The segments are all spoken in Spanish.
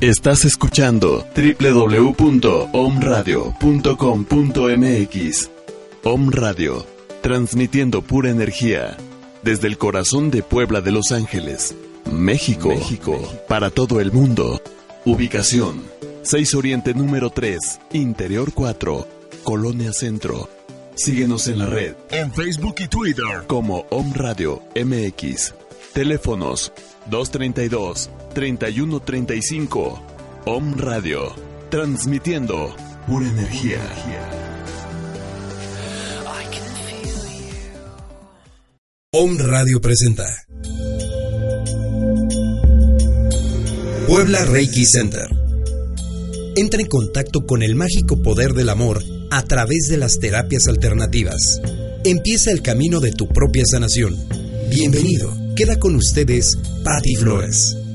Estás escuchando www.omradio.com.mx. Om Radio, transmitiendo pura energía desde el corazón de Puebla de Los Ángeles, México, México, para todo el mundo. Ubicación: 6 Oriente número 3, Interior 4, Colonia Centro. Síguenos en la red, en Facebook y Twitter como Om Radio MX. Teléfonos 232 3135. Om Radio, transmitiendo pura energía. Om Radio presenta Puebla Reiki Center. Entra en contacto con el mágico poder del amor a través de las terapias alternativas. Empieza el camino de tu propia sanación. Bienvenido. Queda con ustedes Patti Flores.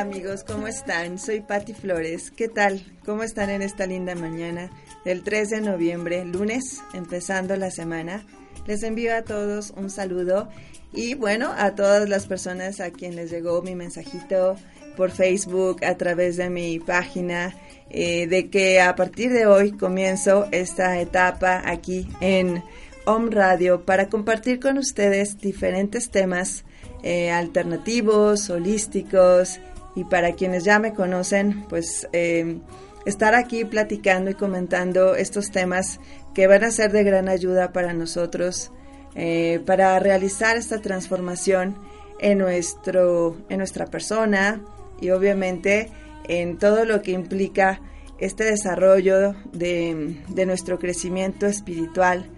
Amigos, ¿cómo están? Soy Patti Flores. ¿Qué tal? ¿Cómo están en esta linda mañana del 3 de noviembre, lunes, empezando la semana? Les envío a todos un saludo y bueno, a todas las personas a quien les llegó mi mensajito por Facebook, a través de mi página, eh, de que a partir de hoy comienzo esta etapa aquí en Home Radio para compartir con ustedes diferentes temas eh, alternativos, holísticos y para quienes ya me conocen, pues eh, estar aquí platicando y comentando estos temas que van a ser de gran ayuda para nosotros eh, para realizar esta transformación en, nuestro, en nuestra persona y obviamente en todo lo que implica este desarrollo de, de nuestro crecimiento espiritual.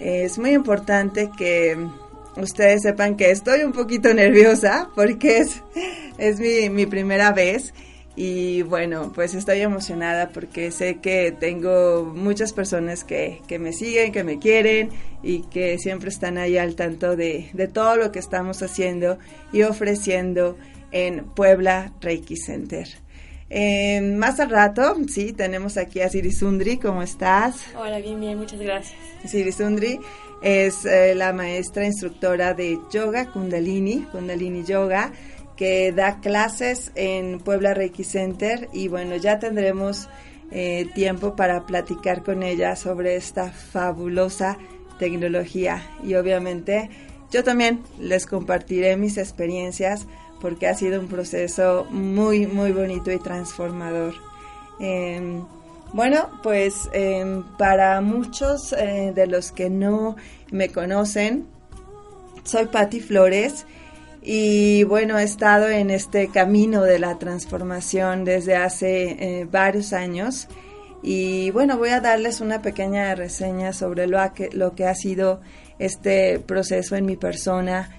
es muy importante que ustedes sepan que estoy un poquito nerviosa porque es, es mi, mi primera vez y bueno, pues estoy emocionada porque sé que tengo muchas personas que, que, me siguen, que me quieren y que siempre están ahí al tanto de, de todo lo que estamos haciendo y ofreciendo en Puebla Reiki Center. Eh, más al rato, sí, tenemos aquí a Sirisundri, ¿cómo estás? Hola, bien, bien, muchas gracias. Sirisundri es eh, la maestra instructora de yoga Kundalini, Kundalini Yoga, que da clases en Puebla Reiki Center y bueno, ya tendremos eh, tiempo para platicar con ella sobre esta fabulosa tecnología y obviamente yo también les compartiré mis experiencias porque ha sido un proceso muy, muy bonito y transformador. Eh, bueno, pues eh, para muchos eh, de los que no me conocen, soy Patti Flores y bueno, he estado en este camino de la transformación desde hace eh, varios años. Y bueno, voy a darles una pequeña reseña sobre lo, que, lo que ha sido este proceso en mi persona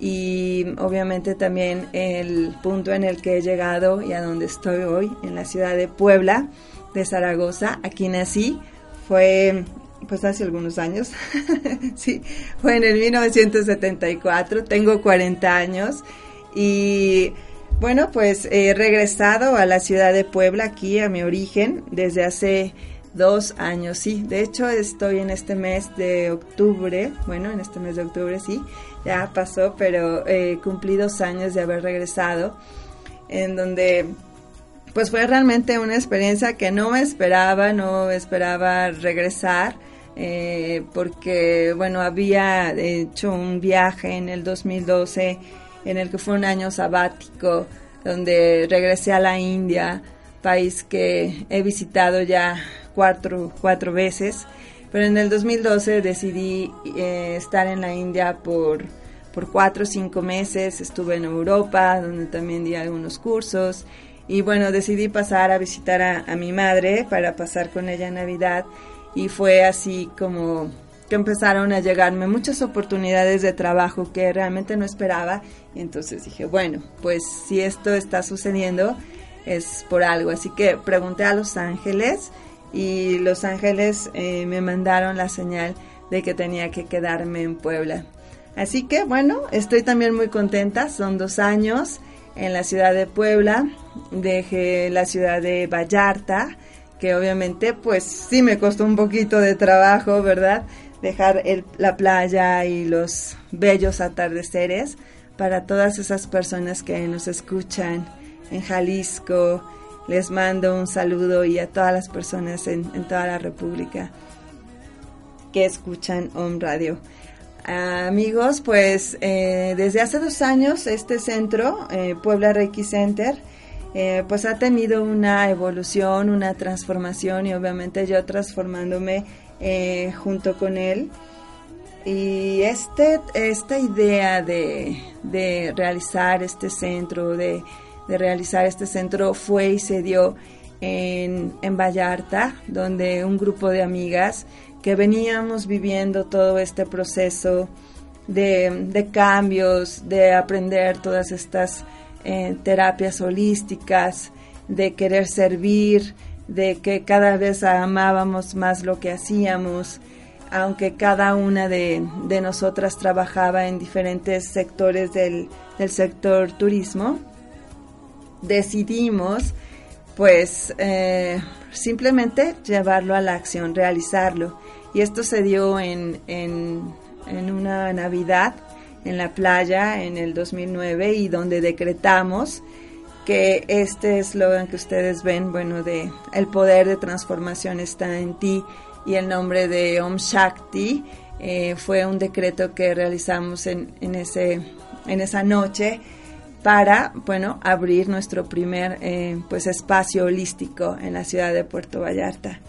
y obviamente también el punto en el que he llegado y a donde estoy hoy, en la ciudad de Puebla de Zaragoza. Aquí nací, fue pues hace algunos años, sí, fue en el 1974, tengo 40 años y bueno, pues he regresado a la ciudad de Puebla, aquí a mi origen, desde hace dos años, sí. De hecho, estoy en este mes de octubre, bueno, en este mes de octubre, sí, ya pasó, pero eh, cumplí dos años de haber regresado, en donde pues fue realmente una experiencia que no me esperaba, no esperaba regresar. eh, porque, bueno, había hecho un viaje en el 2012 en el que fue un año sabático, donde regresé a la India, país que he visitado ya cuatro, cuatro veces, pero en el 2012 decidí eh, estar en la India por, por cuatro o cinco meses, estuve en Europa, donde también di algunos cursos, y bueno, decidí pasar a visitar a, mi madre para pasar con ella Navidad, y fue así como que empezaron a llegarme muchas oportunidades de trabajo que realmente no esperaba. Y entonces dije, bueno, pues si esto está sucediendo es por algo. Así que pregunté a Los Ángeles y Los Ángeles eh, me mandaron la señal de que tenía que quedarme en Puebla. Así que bueno, estoy también muy contenta. Son dos años en la ciudad de Puebla. Dejé la ciudad de Vallarta, que obviamente pues sí me costó un poquito de trabajo, ¿verdad? dejar la playa y los bellos atardeceres para todas esas personas que nos escuchan en Jalisco. Les mando un saludo y a todas las personas en, toda la República que escuchan Home Radio. Amigos, pues eh, desde hace dos años este centro, eh, Puebla Reiki Center, eh, pues ha tenido una evolución, una transformación y obviamente yo transformándome junto con él. Y este, esta idea de, de realizar este centro, de, de, realizar este centro fue y se dio en, en Vallarta, donde un grupo de amigas que veníamos viviendo todo este proceso de, de cambios, de aprender todas estas eh, terapias holísticas, de querer servir, de que cada vez amábamos más lo que hacíamos, aunque cada una de, nosotras trabajaba en diferentes sectores del, sector turismo, decidimos pues eh, simplemente llevarlo a la acción, realizarlo. Y esto se dio en, en, una Navidad en la playa en el 2009 y donde decretamos que este eslogan que ustedes ven, bueno, de el poder de transformación está en ti y el nombre de Om Shakti eh, fue un decreto que realizamos en, en, ese, en esa noche para, bueno, abrir nuestro primer eh, pues espacio holístico en la ciudad de Puerto Vallarta.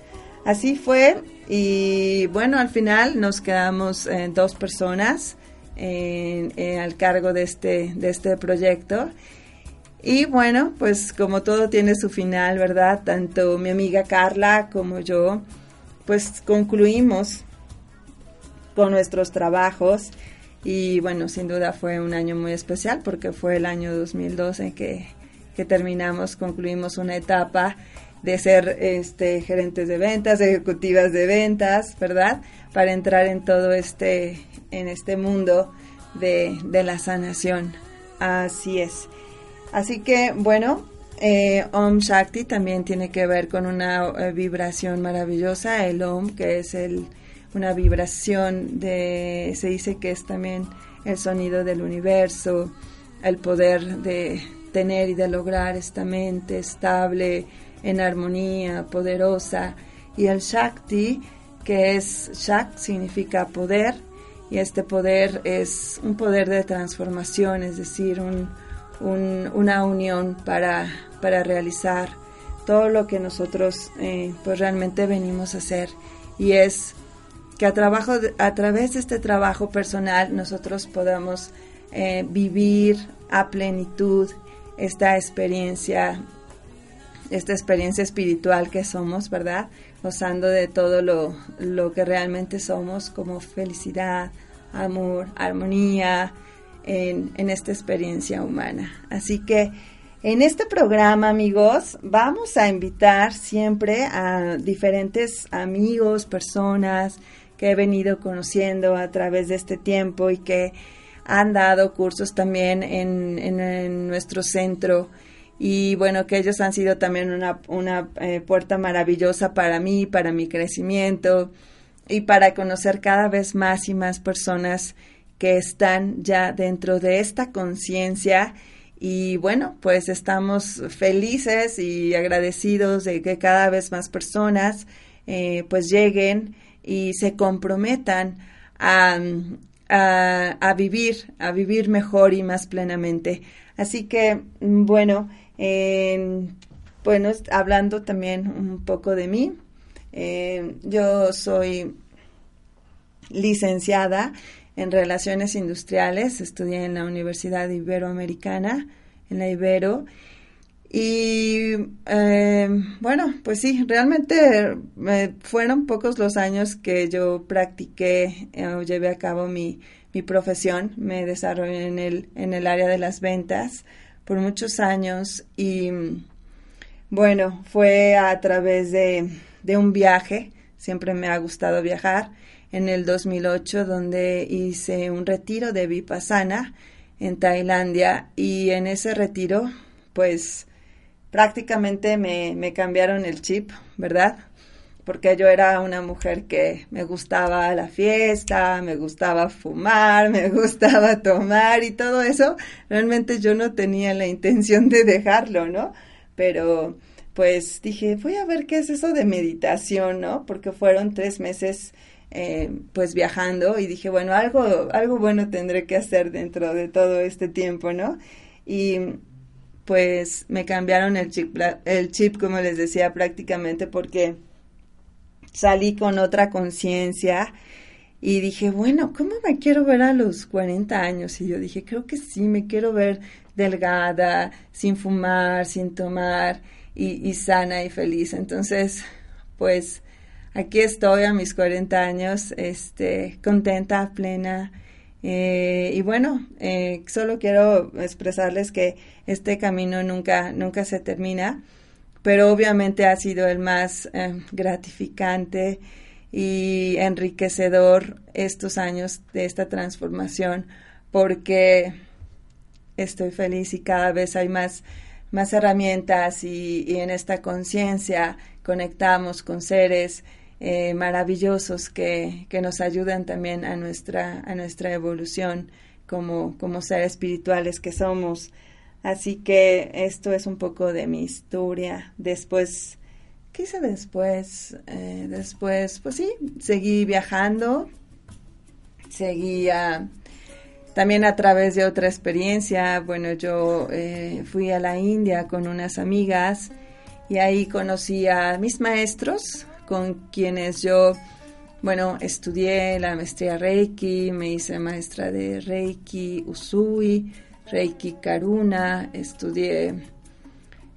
Así fue y bueno, al final nos quedamos eh, dos personas al cargo de este, de este proyecto y bueno, pues como todo tiene su final, ¿verdad? Tanto mi amiga Carla como yo, pues concluimos con nuestros trabajos y bueno, sin duda fue un año muy especial porque fue el año 2012 que, que terminamos, concluimos una etapa de ser este, gerentes de ventas, ejecutivas de ventas, ¿verdad? Para entrar en todo este, en este mundo de, de la sanación. Así es. Así que, bueno, eh, Om Shakti también tiene que ver con una eh, vibración maravillosa, el Om, que es el, una vibración de, se dice que es también el sonido del universo, el poder de tener y de lograr esta mente estable, en armonía, poderosa, y el Shakti, que es Shak, significa poder, y este poder es un poder de transformación, es decir, un, una unión para, para realizar todo lo que nosotros eh, pues realmente venimos a hacer. Y es que a, trabajo, a través de este trabajo personal nosotros podamos eh, vivir a plenitud esta experiencia, esta experiencia espiritual que somos, ¿verdad? Gozando de todo lo, lo que realmente somos como felicidad, amor, armonía, en, esta experiencia humana. Así que en este programa, amigos, vamos a invitar siempre a diferentes amigos, personas que he venido conociendo a través de este tiempo y que han dado cursos también en, nuestro centro y bueno, que ellos han sido también una, una eh, puerta maravillosa para mí, para mi crecimiento y para conocer cada vez más y más personas que están ya dentro de esta conciencia y bueno, pues estamos felices y agradecidos de que cada vez más personas eh, pues lleguen y se comprometan a, a, vivir, a vivir mejor y más plenamente. Así que, bueno, bueno, hablando también un poco de mí, eh, yo soy licenciada en Relaciones Industriales, estudié en la Universidad Iberoamericana, en la Ibero, y eh, bueno, pues sí, realmente eh, fueron pocos los años que yo practiqué o llevé a cabo mi, mi profesión. Me desarrollé en el, en el área de las ventas por muchos años y bueno, fue a través de, de un viaje. Siempre me ha gustado viajar en el 2008 donde hice un retiro de Vipassana en Tailandia y en ese retiro pues prácticamente me, me cambiaron el chip, ¿verdad? Porque yo era una mujer que me gustaba la fiesta, me gustaba fumar, me gustaba tomar y todo eso. Realmente yo no tenía la intención de dejarlo, ¿no? Pero pues dije, voy a ver qué es eso de meditación, ¿no? Porque fueron tres meses eh, pues viajando y dije, bueno, algo, algo bueno tendré que hacer dentro de todo este tiempo, ¿no? Y pues me cambiaron el chip, el chip, como les decía, prácticamente porque salí con otra conciencia y dije, bueno, ¿cómo me quiero ver a los 40 años? Y yo dije, creo que sí, me quiero ver delgada, sin fumar, sin tomar y, y sana y feliz. Entonces, pues aquí estoy a mis 40 años, este, contenta, plena. Eh, y bueno, eh, solo quiero expresarles que este camino nunca, nunca se termina, pero obviamente ha sido el más eh, gratificante y enriquecedor estos años de esta transformación porque estoy feliz y cada vez hay más, más herramientas y, y en esta conciencia conectamos con seres eh, maravillosos que, que, nos ayudan también a nuestra, a nuestra evolución como, como seres espirituales que somos. Así que esto es un poco de mi historia. Después, ¿qué hice después? Eh, después, pues sí, seguí viajando, seguía también a través de otra experiencia. Bueno, yo eh, fui a la India con unas amigas y ahí conocí a mis maestros, con quienes yo, bueno, estudié la maestría Reiki, me hice maestra de Reiki Usui, Reiki Karuna, estudié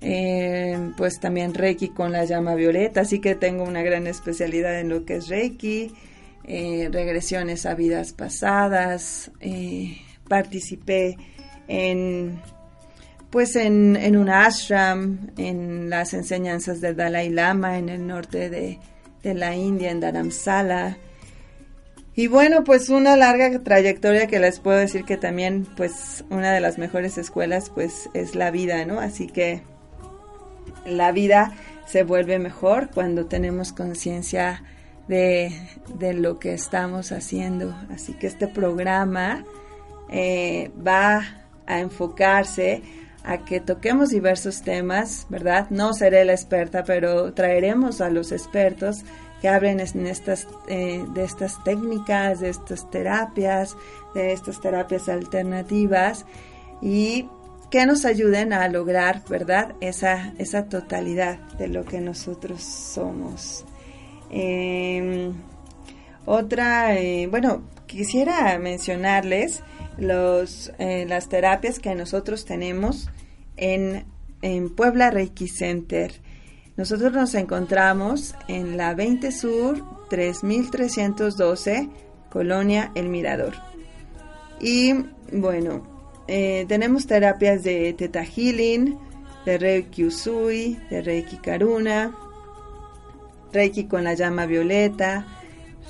eh, pues también Reiki con la llama violeta, así que tengo una gran especialidad en lo que es Reiki, eh, regresiones a vidas pasadas, eh, participé en pues en, en un ashram, en las enseñanzas del Dalai Lama en el norte de, la India, en Dharamsala. Y bueno, pues una larga trayectoria que les puedo decir que también, pues una de las mejores escuelas, pues es la vida, ¿no? Así que la vida se vuelve mejor cuando tenemos conciencia de, de, lo que estamos haciendo. Así que este programa eh, va a enfocarse a que toquemos diversos temas, ¿verdad? No seré la experta, pero traeremos a los expertos que hablen eh, de estas técnicas, de estas terapias, de estas terapias alternativas y que nos ayuden a lograr, ¿verdad? Esa, esa totalidad de lo que nosotros somos. Em, otra, eh, bueno, quisiera mencionarles los, eh, las terapias que nosotros tenemos en, en Puebla Reiki Center. Nosotros nos encontramos en la 20 Sur 3312, Colonia El Mirador. Y bueno, eh, tenemos terapias de Teta Healing, de Reiki Usui, de Reiki Karuna, Reiki con la llama violeta,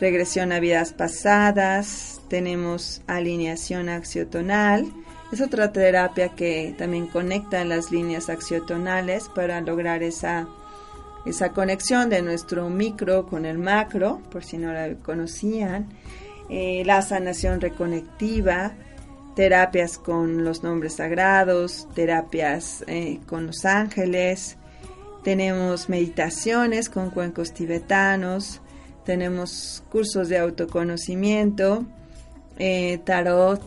regresión a vidas pasadas, tenemos alineación axiotonal. Es otra terapia que también conecta las líneas axiotonales para lograr esa, esa conexión de nuestro micro con el macro, por si no la conocían. Eh, la sanación reconectiva, terapias con los nombres sagrados, terapias eh, con los ángeles. Tenemos meditaciones con cuencos tibetanos, tenemos cursos de autoconocimiento, eh, tarot,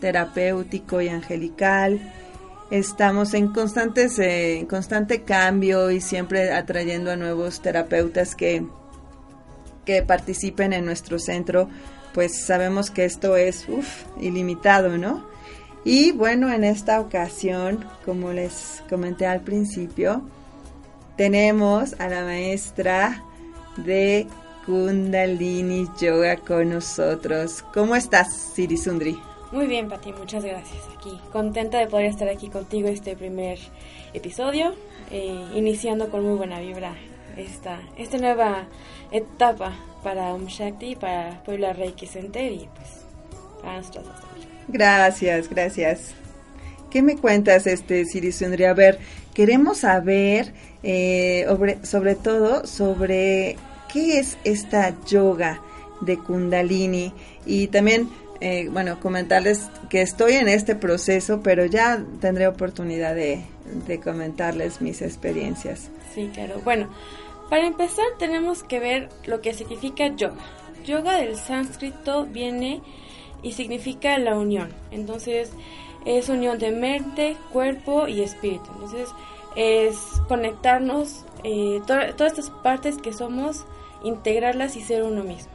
terapéutico y angelical. Estamos en constantes, en constante cambio y siempre atrayendo a nuevos terapeutas que, que participen en nuestro centro. Pues sabemos que esto es ilimitado, ¿no? Y bueno, en esta ocasión, como les comenté al principio, tenemos a la maestra de Kundalini Yoga con nosotros. ¿Cómo estás, Siri Sundri? Muy bien, Pati, muchas gracias. Aquí, contenta de poder estar aquí contigo este primer episodio, eh, iniciando con muy buena vibra esta, esta nueva etapa para Om Shakti, para Puebla Reiki Center y pues para nosotros también. Gracias, gracias. ¿Qué me cuentas, este Siri Sundri? A ver, queremos saber eh, sobre, sobre todo sobre qué es esta yoga de Kundalini y también, eh, bueno, comentarles que estoy en este proceso, pero ya tendré oportunidad de, comentarles mis experiencias. Sí, claro. Bueno, para empezar tenemos que ver lo que significa yoga. Yoga del sánscrito viene y significa la unión. Entonces, es unión de mente, cuerpo y espíritu. Entonces, es conectarnos, eh, todas estas partes que somos integrarlas y ser uno mismo.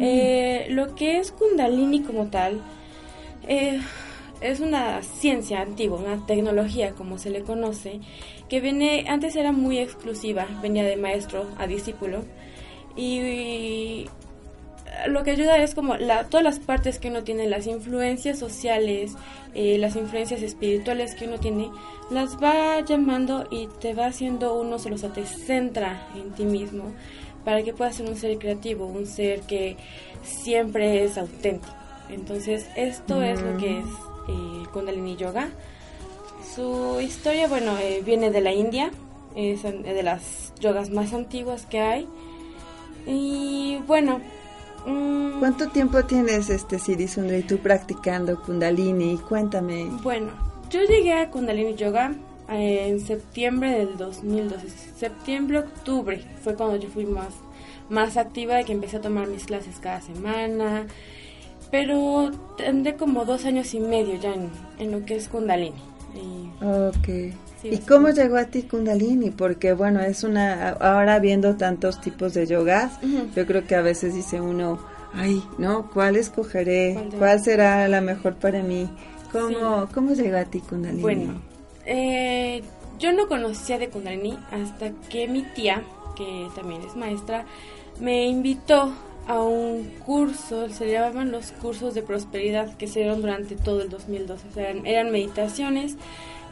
Eh, lo que es Kundalini como tal eh, es una ciencia antigua, una tecnología como se le conoce, que viene, antes era muy exclusiva, venía de maestro a discípulo y, lo que ayuda es como la, todas las partes que uno tiene, las influencias sociales, eh, las influencias espirituales que uno tiene, las va llamando y te va haciendo uno solo, o sea, te centra en ti mismo para que puedas ser un ser creativo, un ser que siempre es auténtico. Entonces, esto es lo que es eh, Kundalini Yoga. Su historia, bueno, eh, viene de la India, es de las yogas más antiguas que hay. Y bueno. Mm, ¿Cuánto tiempo tienes, este Siri y tú practicando Kundalini? Cuéntame. Bueno, yo llegué a Kundalini Yoga en septiembre del 2012, septiembre, octubre, fue cuando yo fui más, más activa y que empecé a tomar mis clases cada semana, pero tendré como dos años y medio ya en, lo que es Kundalini. Y, ok. ¿Y cómo llegó a ti Kundalini? Porque bueno, es una, ahora viendo tantos tipos de yogas, yo creo que a veces dice uno, ay, ¿no? ¿Cuál escogeré? ¿Cuál, será la mejor para mí? ¿Cómo, ¿Cómo llegó a ti Kundalini? Bueno, eh, yo no conocía de Kundalini hasta que mi tía, que también es maestra, me invitó a un curso, se llamaban los cursos de prosperidad que se dieron durante todo el 2012. O sea, eran, meditaciones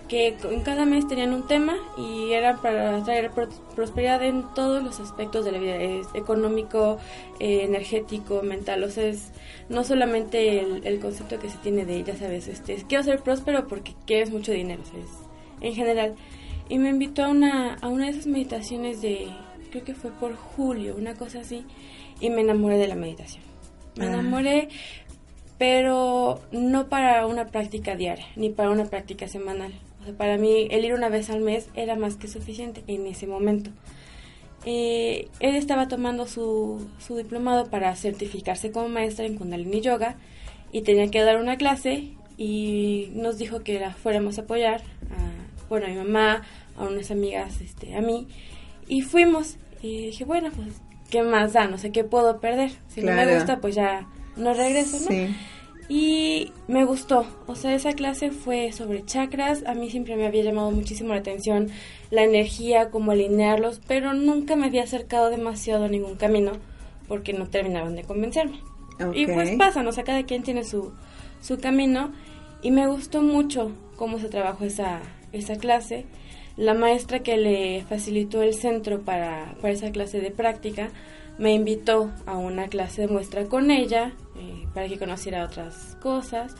que en cada mes tenían un tema y eran para traer prosperidad en todos los aspectos de la vida, es económico, eh, energético, mental, o sea, es no solamente el, concepto que se tiene de, ya sabes, este, quiero ser próspero porque quieres mucho dinero, o en general. Y me invitó a una, a una de esas meditaciones de, creo que fue por julio, una cosa así, y me enamoré de la meditación. Me ah. enamoré, pero no para una práctica diaria, ni para una práctica semanal. O sea, para mí el ir una vez al mes era más que suficiente en ese momento. Eh, él estaba tomando su, su diplomado para certificarse como maestra en Kundalini Yoga y tenía que dar una clase y nos dijo que la fuéramos a apoyar bueno, a mi mamá, a unas amigas, este, a mí, y fuimos, y dije, bueno, pues, ¿qué más da? No sé qué puedo perder. Si no me gusta, pues ya no regreso, ¿no? Y me gustó, o sea, esa clase fue sobre chakras, a mí siempre me había llamado muchísimo la atención la energía, cómo alinearlos, pero nunca me había acercado demasiado a ningún camino porque no terminaron de convencerme. Y pues pasa, o sea, cada quien tiene su, su camino y me gustó mucho cómo se trabajó esa, esa clase, la maestra que le facilitó el centro para, para esa clase de práctica me invitó a una clase de muestra con ella eh, para que conociera otras cosas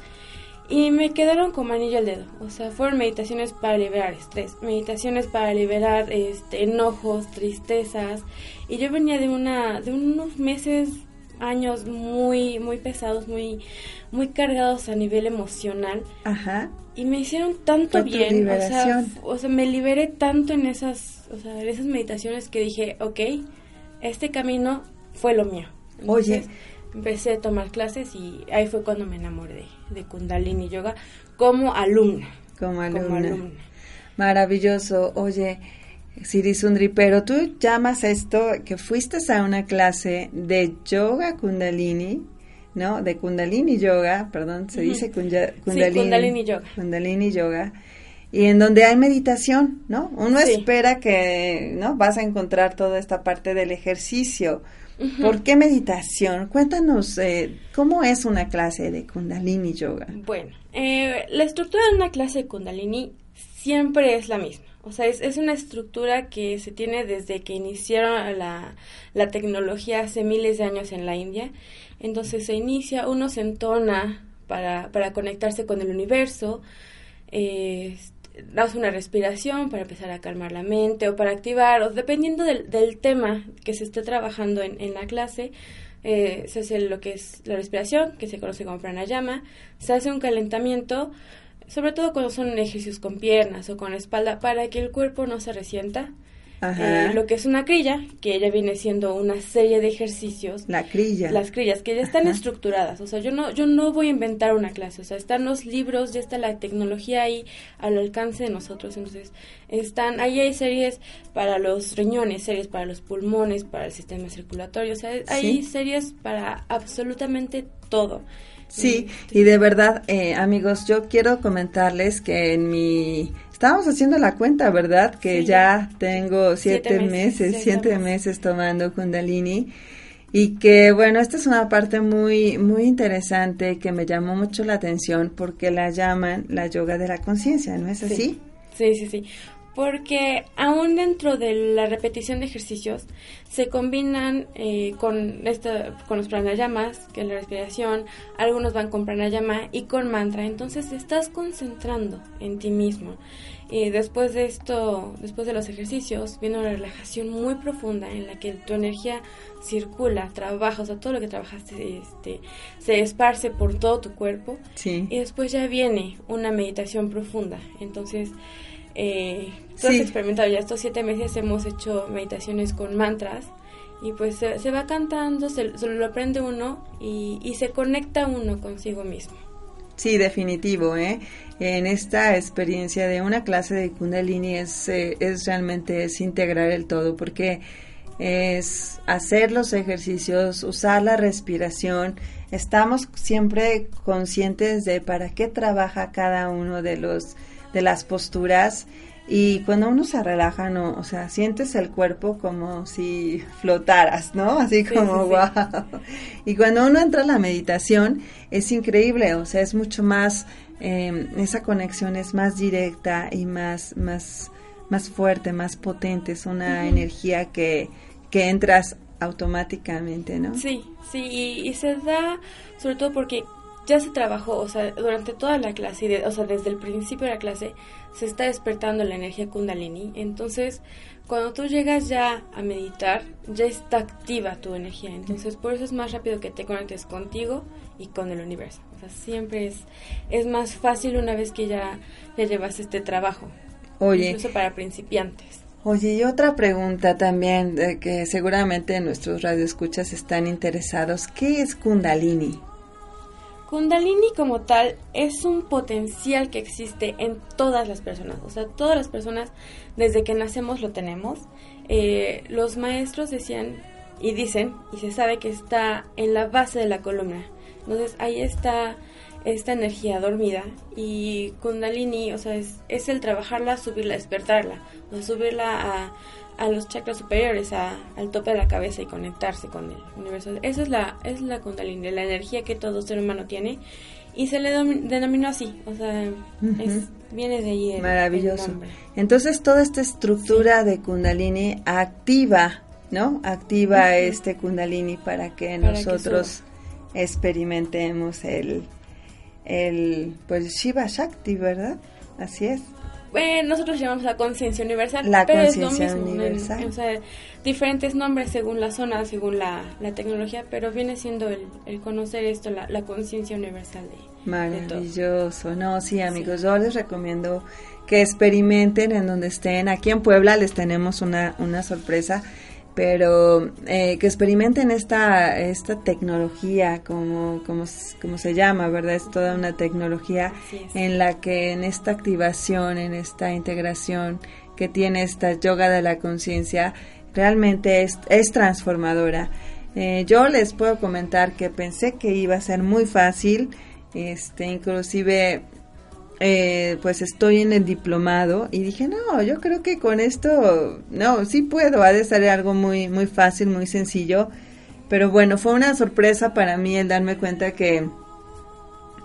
y me quedaron como anillo al dedo. O sea, fueron meditaciones para liberar estrés, meditaciones para liberar este, enojos, tristezas. Y yo venía de una de unos meses, años muy muy pesados, muy muy cargados a nivel emocional. Ajá y me hicieron tanto bien, o sea, o sea, me liberé tanto en esas, o sea, en esas meditaciones que dije, ok, este camino fue lo mío. Oye. Empecé a tomar clases y ahí fue cuando me enamoré de, Kundalini Yoga como alumna. Como alumna. Maravilloso. Oye, Sundri, pero tú llamas esto que fuiste a una clase de yoga Kundalini, ¿no? De Kundalini Yoga, perdón, se dice Kundalini, Kundalini Yoga. Kundalini Yoga y en donde hay meditación, ¿no? Uno espera que, ¿no? Vas a encontrar toda esta parte del ejercicio. ¿Por qué meditación? Cuéntanos, eh, ¿cómo es una clase de Kundalini Yoga? Bueno, eh, la estructura de una clase de Kundalini siempre es la misma. O sea, es, es una estructura que se tiene desde que iniciaron la, la tecnología hace miles de años en la India. Entonces se inicia, uno se entona para, para conectarse con el universo, eh, una respiración para empezar a calmar la mente o para activar, o dependiendo del, del tema que se esté trabajando en, en la clase, eh, se hace lo que es la respiración, que se conoce como pranayama, se hace un calentamiento, sobre todo cuando son ejercicios con piernas o con la espalda, para que el cuerpo no se resienta eh, lo que es una crilla, que ella viene siendo una serie de ejercicios. La crilla. Las crillas, que ya están estructuradas. O sea, yo no, yo no voy a inventar una clase. O sea, están los libros, ya está la tecnología ahí al alcance de nosotros. Entonces, están, ahí hay series para los riñones, series para los pulmones, para el sistema circulatorio. O sea, hay series para absolutamente todo. Sí, y de verdad, eh, amigos, yo quiero comentarles que en mi Estábamos haciendo la cuenta, ¿verdad? Que ya tengo siete, meses, siete meses. tomando Kundalini. Y que bueno, esta es una parte muy muy interesante que me llamó mucho la atención porque la llaman la yoga de la conciencia, ¿no es así? Sí, sí, sí porque aún dentro de la repetición de ejercicios se combinan eh, con, esta, con los pranayamas, que es la respiración, algunos van con pranayama y con mantra, entonces te estás concentrando en ti mismo. Y después de esto, después de los ejercicios, viene una relajación muy profunda en la que tu energía circula, trabaja, o sea, todo lo que trabajaste este, se esparce por todo tu cuerpo. Sí. Y después ya viene una meditación profunda. Entonces, eh, tú has experimentado ya estos siete meses, hemos hecho meditaciones con mantras y pues se, va cantando, se, lo aprende uno y, y se conecta uno consigo mismo. Sí, definitivo, ¿eh? En esta experiencia de una clase de Kundalini es, eh, es realmente es integrar el todo porque es hacer los ejercicios, usar la respiración. Estamos siempre conscientes de para qué trabaja cada uno de los de las posturas y cuando uno se relaja, no, o sea, sientes el cuerpo como si flotaras, ¿no? Así como, wow. Y cuando uno entra a la meditación, es increíble, o sea, es mucho más, eh, esa conexión es más directa y más, más, más fuerte, más potente, es una energía que, que entras automáticamente, ¿no? Sí, sí, y se da sobre todo porque ya se trabajó, o sea, durante toda la clase, o sea, desde el principio de la clase, se está despertando la energía kundalini. Entonces, cuando tú llegas ya a meditar, ya está activa tu energía. Entonces, por eso es más rápido que te conectes contigo y con el universo. O sea, siempre es, es más fácil una vez que ya, ya llevas este trabajo. Oye. Incluso para principiantes. Oye, y otra pregunta también, de que seguramente nuestros radioescuchas están interesados. ¿Qué es Kundalini? Kundalini como tal es un potencial que existe en todas las personas, o sea, todas las personas desde que nacemos lo tenemos. Eh, los maestros decían y dicen, y se sabe que está en la base de la columna. Entonces ahí está esta energía dormida y Kundalini, o sea, es, es el trabajarla, subirla, despertarla, o sea, subirla a a los chakras superiores, a, al tope de la cabeza y conectarse con el universo. Esa es la, es la kundalini, la energía que todo ser humano tiene y se le denominó así, o sea, viene de ahí. Maravilloso. Entonces toda esta estructura de kundalini activa, ¿no? Activa este kundalini para que nosotros experimentemos el, el, pues Shiva Shakti, ¿verdad? Así es nosotros llamamos la conciencia universal, la pero es lo mismo, universal. o sea, diferentes nombres según la zona, según la, tecnología, pero viene siendo el, conocer esto, la, conciencia universal de Maravilloso, no, sí amigos, yo les recomiendo que experimenten en donde estén. Aquí en Puebla les tenemos una, una sorpresa pero eh, que experimenten esta, esta tecnología, como, como, como, se llama, ¿verdad? Es toda una tecnología en la que en esta activación, en esta integración que tiene esta yoga de la conciencia, realmente es, es transformadora. Eh, yo les puedo comentar que pensé que iba a ser muy fácil, este, inclusive eh, pues estoy en el diplomado y dije, no, yo creo que con esto, no, sí puedo, ha de ser algo muy, muy fácil, muy sencillo, pero bueno, fue una sorpresa para mí el darme cuenta que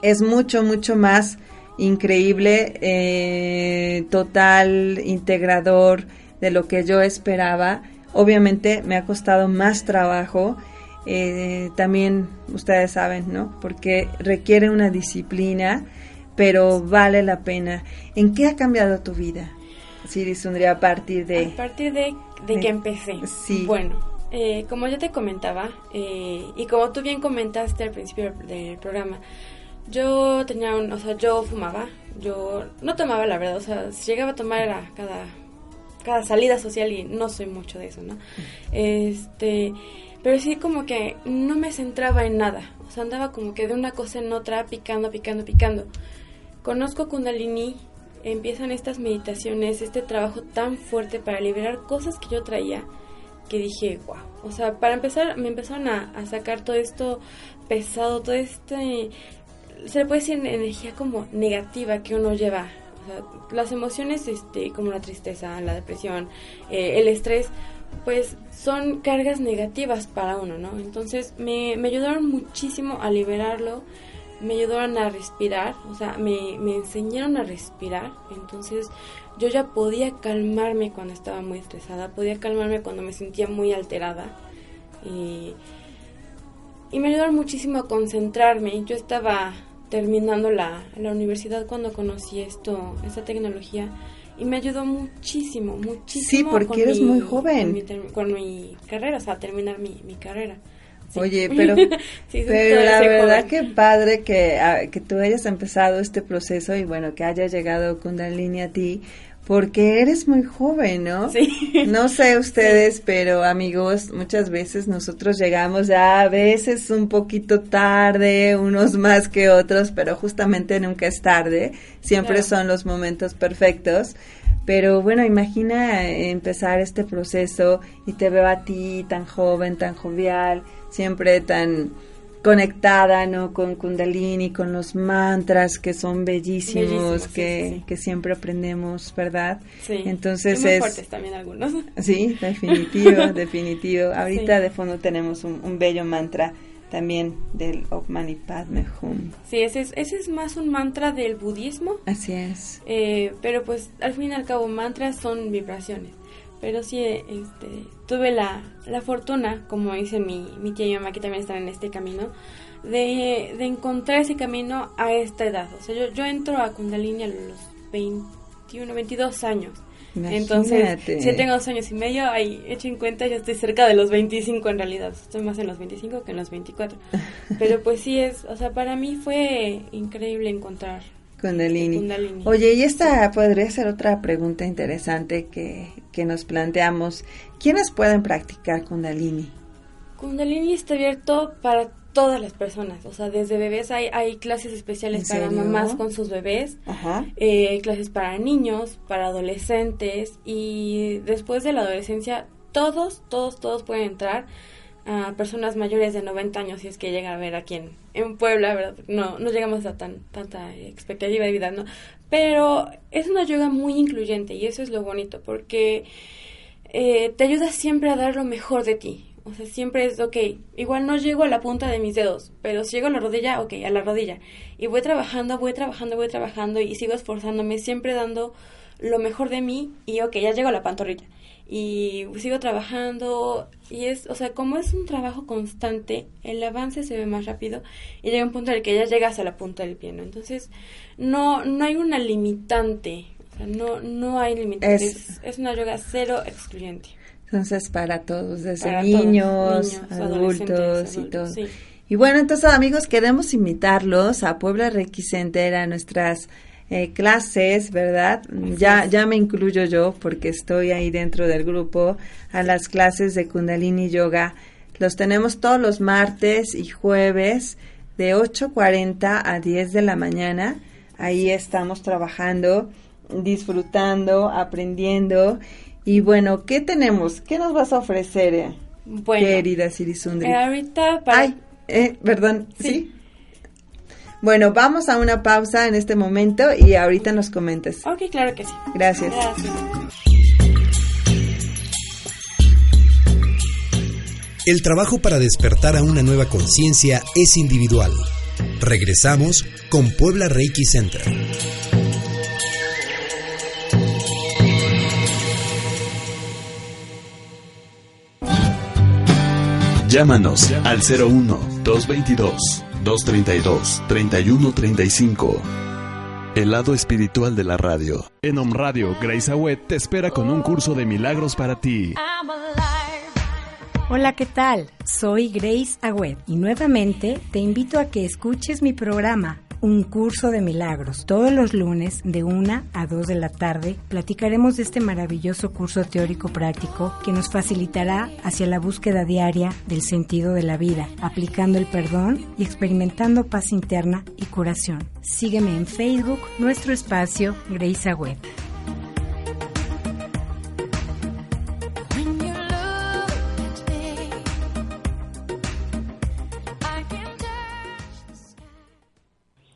es mucho, mucho más increíble, eh, total, integrador de lo que yo esperaba. Obviamente me ha costado más trabajo, eh, también ustedes saben, ¿no? Porque requiere una disciplina pero vale la pena. ¿En qué ha cambiado tu vida? Sí, a partir de... A partir de, que empecé. Sí. Bueno, eh, como yo te comentaba, eh, y como tú bien comentaste al principio del programa, yo tenía un, o sea, yo fumaba, yo no tomaba la verdad, o sea, si llegaba a tomar era cada, cada salida social y no soy mucho de eso, ¿no? Este, pero sí como que no me centraba en nada, o sea, andaba como que de una cosa en otra, picando, picando, picando. Conozco Kundalini, empiezan estas meditaciones, este trabajo tan fuerte para liberar cosas que yo traía, que dije, wow. O sea, para empezar, me empezaron a, sacar todo esto pesado, todo este, se le puede decir energía como negativa que uno lleva. O sea, las emociones, este, como la tristeza, la depresión, eh, el estrés, pues son cargas negativas para uno, ¿no? Entonces me, me ayudaron muchísimo a liberarlo me ayudaron a respirar, o sea, me, me enseñaron a respirar, entonces yo ya podía calmarme cuando estaba muy estresada, podía calmarme cuando me sentía muy alterada y, y me ayudaron muchísimo a concentrarme. Yo estaba terminando la, la universidad cuando conocí esto, esta tecnología y me ayudó muchísimo, muchísimo. Sí, porque eres muy joven. Con mi, carrera, o sea, terminar mi, mi carrera. Oye, pero, pero la verdad que padre que, ah, que tú hayas empezado este proceso y bueno, que haya llegado Kundalini a ti, porque eres muy joven, ¿no? Sí. No sé ustedes, pero amigos, muchas veces nosotros llegamos ya a veces un poquito tarde, unos más que otros, pero justamente nunca es tarde, siempre son los momentos perfectos. Pero bueno, imagina empezar este proceso y te veo a ti tan joven, tan jovial, siempre tan conectada, ¿no? Con Kundalini, con los mantras que son bellísimos, que, que, siempre aprendemos, ¿verdad? Sí. Entonces muy fuertes también algunos. Sí, definitivo, definitivo. Ahorita de fondo tenemos un, un, bello mantra también del Om Mani Padme Hum. Sí, ese es, ese es más un mantra del budismo. Así es. Eh, pero pues al fin y al cabo mantras son vibraciones pero sí este, tuve la, la fortuna, como dice mi, mi tía y mi mamá que también están en este camino, de, de encontrar ese camino a esta edad. O sea, yo, yo entro a Kundalini a los 21, 22 años. Entonces, si tengo dos años y medio, ahí hecho en cuenta, ya estoy cerca de los 25 en realidad. Estoy más en los 25 que en los 24. Pero pues sí es, o sea, para mí fue increíble encontrar Kundalini. Oye, y esta podría ser otra pregunta interesante que, que nos planteamos. ¿Quiénes pueden practicar Kundalini? Kundalini está abierto para todas las personas, o sea, desde bebés hay, hay clases especiales para mamás con sus bebés, eh, clases para niños, para adolescentes. Y después de la adolescencia todos, todos, todos pueden entrar a personas mayores de 90 años si es que llega a ver aquí en, en Puebla, ¿verdad? No, no llegamos a tan, tanta expectativa de vida, ¿no? Pero es una yoga muy incluyente y eso es lo bonito porque eh, te ayuda siempre a dar lo mejor de ti. O sea, siempre es, ok, igual no llego a la punta de mis dedos, pero si llego a la rodilla, ok, a la rodilla. Y voy trabajando, voy trabajando, voy trabajando y sigo esforzándome, siempre dando lo mejor de mí y ok, ya llego a la pantorrilla y sigo trabajando y es, o sea, como es un trabajo constante, el avance se ve más rápido y llega un punto en el que ya llegas a la punta del pie, Entonces, no, no hay una limitante, o sea, no, no hay limitante, es, una yoga cero excluyente. Entonces, para todos, desde niños, adultos, y todo. Y bueno, entonces amigos, queremos invitarlos a Puebla Reiki Center, a nuestras eh, clases, ¿verdad? Ya, ya me incluyo yo porque estoy ahí dentro del grupo a las clases de Kundalini Yoga. Los tenemos todos los martes y jueves de 8.40 a 10 de la mañana. Ahí estamos trabajando, disfrutando, aprendiendo. Y bueno, ¿qué tenemos? ¿Qué nos vas a ofrecer, eh? querida Sirisundri? Eh, ahorita para... Ay, eh, perdón, ¿sí? Bueno, vamos a una pausa en este momento y ahorita nos comentes. Ok, claro que sí. Gracias. Gracias. El trabajo para despertar a una nueva conciencia es individual. Regresamos con Puebla Reiki Center. Llámanos al 01 222 232 3135. El lado espiritual de la radio. En Om Radio, Grace Agüet te espera con un curso de milagros para ti. Hola, ¿qué tal? Soy Grace Agüet y nuevamente te invito a que escuches mi programa un curso de milagros. Todos los lunes de 1 a 2 de la tarde platicaremos de este maravilloso curso teórico práctico que nos facilitará hacia la búsqueda diaria del sentido de la vida, aplicando el perdón y experimentando paz interna y curación. Sígueme en Facebook, nuestro espacio Grace Agüed.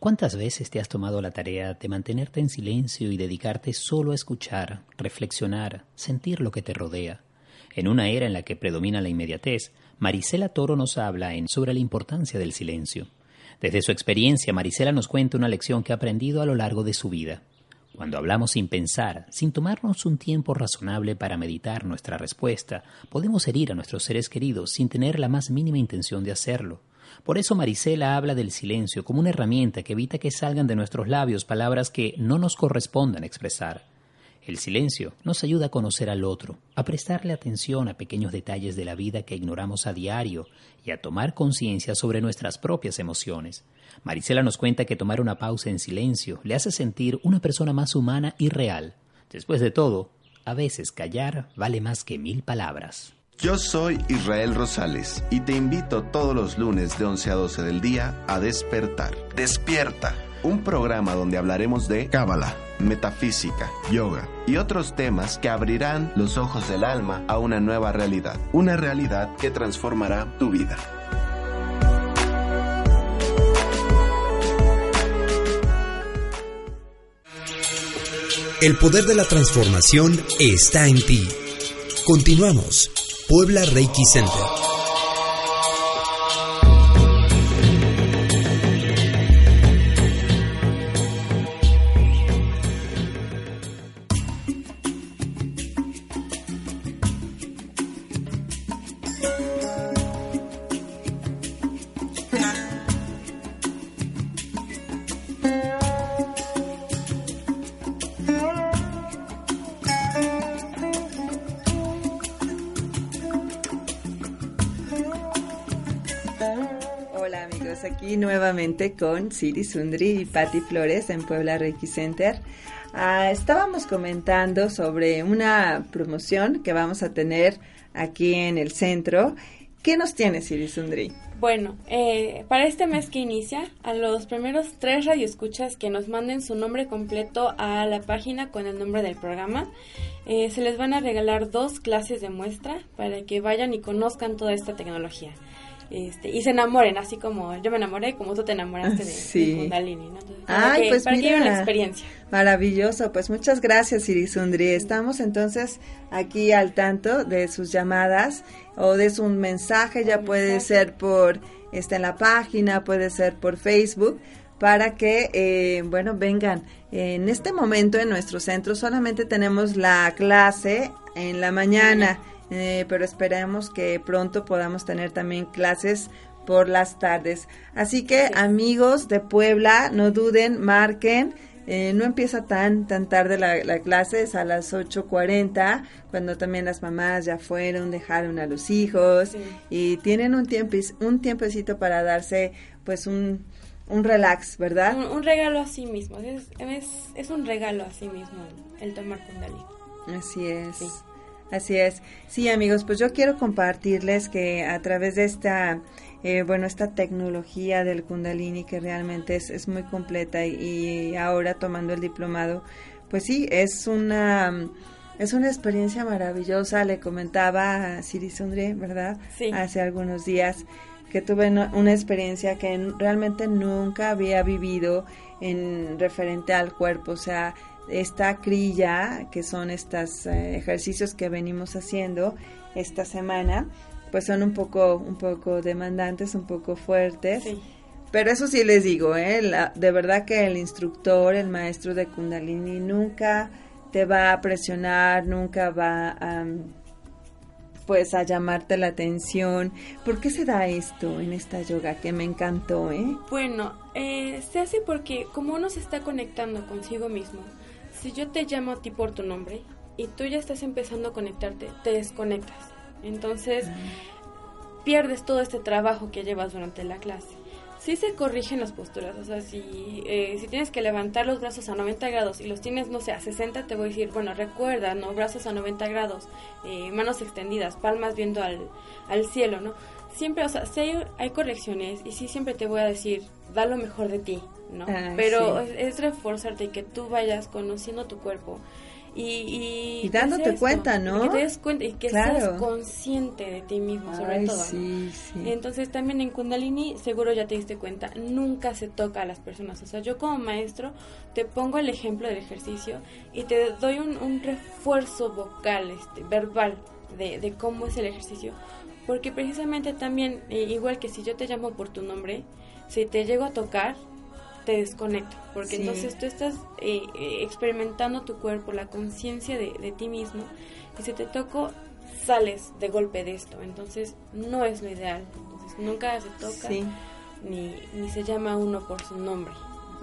¿Cuántas veces te has tomado la tarea de mantenerte en silencio y dedicarte solo a escuchar, reflexionar, sentir lo que te rodea? En una era en la que predomina la inmediatez, Marisela Toro nos habla sobre la importancia del silencio. Desde su experiencia, Marisela nos cuenta una lección que ha aprendido a lo largo de su vida. Cuando hablamos sin pensar, sin tomarnos un tiempo razonable para meditar nuestra respuesta, podemos herir a nuestros seres queridos sin tener la más mínima intención de hacerlo. Por eso Marisela habla del silencio como una herramienta que evita que salgan de nuestros labios palabras que no nos correspondan expresar. El silencio nos ayuda a conocer al otro, a prestarle atención a pequeños detalles de la vida que ignoramos a diario y a tomar conciencia sobre nuestras propias emociones. Marisela nos cuenta que tomar una pausa en silencio le hace sentir una persona más humana y real. Después de todo, a veces callar vale más que mil palabras. Yo soy Israel Rosales y te invito todos los lunes de 11 a 12 del día a despertar. Despierta, un programa donde hablaremos de Cábala, metafísica, yoga y otros temas que abrirán los ojos del alma a una nueva realidad, una realidad que transformará tu vida. El poder de la transformación está en ti. Continuamos. Puebla Reiki Center. Con Siri Sundri y Patti Flores en Puebla Reiki Center. Ah, estábamos comentando sobre una promoción que vamos a tener aquí en el centro. ¿Qué nos tiene Siri Sundri? Bueno, eh, para este mes que inicia, a los primeros tres radioescuchas que nos manden su nombre completo a la página con el nombre del programa, eh, se les van a regalar dos clases de muestra para que vayan y conozcan toda esta tecnología. Este, y se enamoren, así como yo me enamoré, como tú te enamoraste de, Kundalini. ¿no? Ay, pues para mira, una experiencia. Maravilloso, pues muchas gracias Irisundri. Estamos entonces aquí al tanto de sus llamadas o de su mensaje, ya puede ser por está en la página, puede ser por Facebook para que, eh, bueno, vengan. En este momento en nuestro centro solamente tenemos la clase en la mañana. Eh, pero esperemos que pronto podamos tener también clases por las tardes. Así que amigos de Puebla, no duden, marquen. Eh, no empieza tan tan tarde la, clase, es a las 8.40, cuando también las mamás ya fueron, dejaron a los hijos y tienen un, tiempo, un tiempecito para darse pues un, un relax, ¿verdad? Un, regalo a sí mismo, es, es, un regalo a sí mismo el, tomar Kundalini. Así es. Así es. Sí, amigos, pues yo quiero compartirles que a través de esta, eh, bueno, esta tecnología del Kundalini que realmente es, es muy completa y, ahora tomando el diplomado, pues sí, es una, es una experiencia maravillosa. Le comentaba a Siri Sundre, ¿verdad? Sí. Hace algunos días que tuve una experiencia que realmente nunca había vivido en referente al cuerpo, o sea, esta crilla, que son estos eh, ejercicios que venimos haciendo esta semana, pues son un poco, un poco demandantes, un poco fuertes. Pero eso sí les digo, ¿eh? de verdad que el instructor, el maestro de Kundalini, nunca te va a presionar, nunca va a, pues, a llamarte la atención. ¿Por qué se da esto en esta yoga que me encantó, eh? Bueno, eh, se hace porque como uno se está conectando consigo mismo, si yo te llamo a ti por tu nombre y tú ya estás empezando a conectarte, te desconectas. Entonces, pierdes todo este trabajo que llevas durante la clase. Sí se corrigen las posturas, o sea, si, eh, si tienes que levantar los brazos a 90 grados y los tienes, no sé, a 60, te voy a decir, bueno, recuerda, ¿no? Brazos a 90 grados, eh, manos extendidas, palmas viendo al, al cielo, ¿no? Siempre, o sea, sí hay, correcciones y sí siempre te voy a decir, da lo mejor de ti, ¿no? Pero es, reforzarte y que tú vayas conociendo tu cuerpo y, y, dándote cuenta, ¿no? Y que te des cuenta y que seas consciente de ti mismo, sobre todo. Sí, Entonces también en Kundalini, seguro ya te diste cuenta, nunca se toca a las personas. O sea, yo como maestro te pongo el ejemplo del ejercicio y te doy un, refuerzo vocal, este, verbal, de, de cómo es el ejercicio. Porque precisamente también, eh, igual que si yo te llamo por tu nombre, si te llego a tocar, te desconecto, porque entonces tú estás eh, eh, experimentando tu cuerpo, la conciencia de, de, ti mismo, y si te toco, sales de golpe de esto, entonces no es lo ideal, entonces nunca se toca ni, ni se llama uno por su nombre.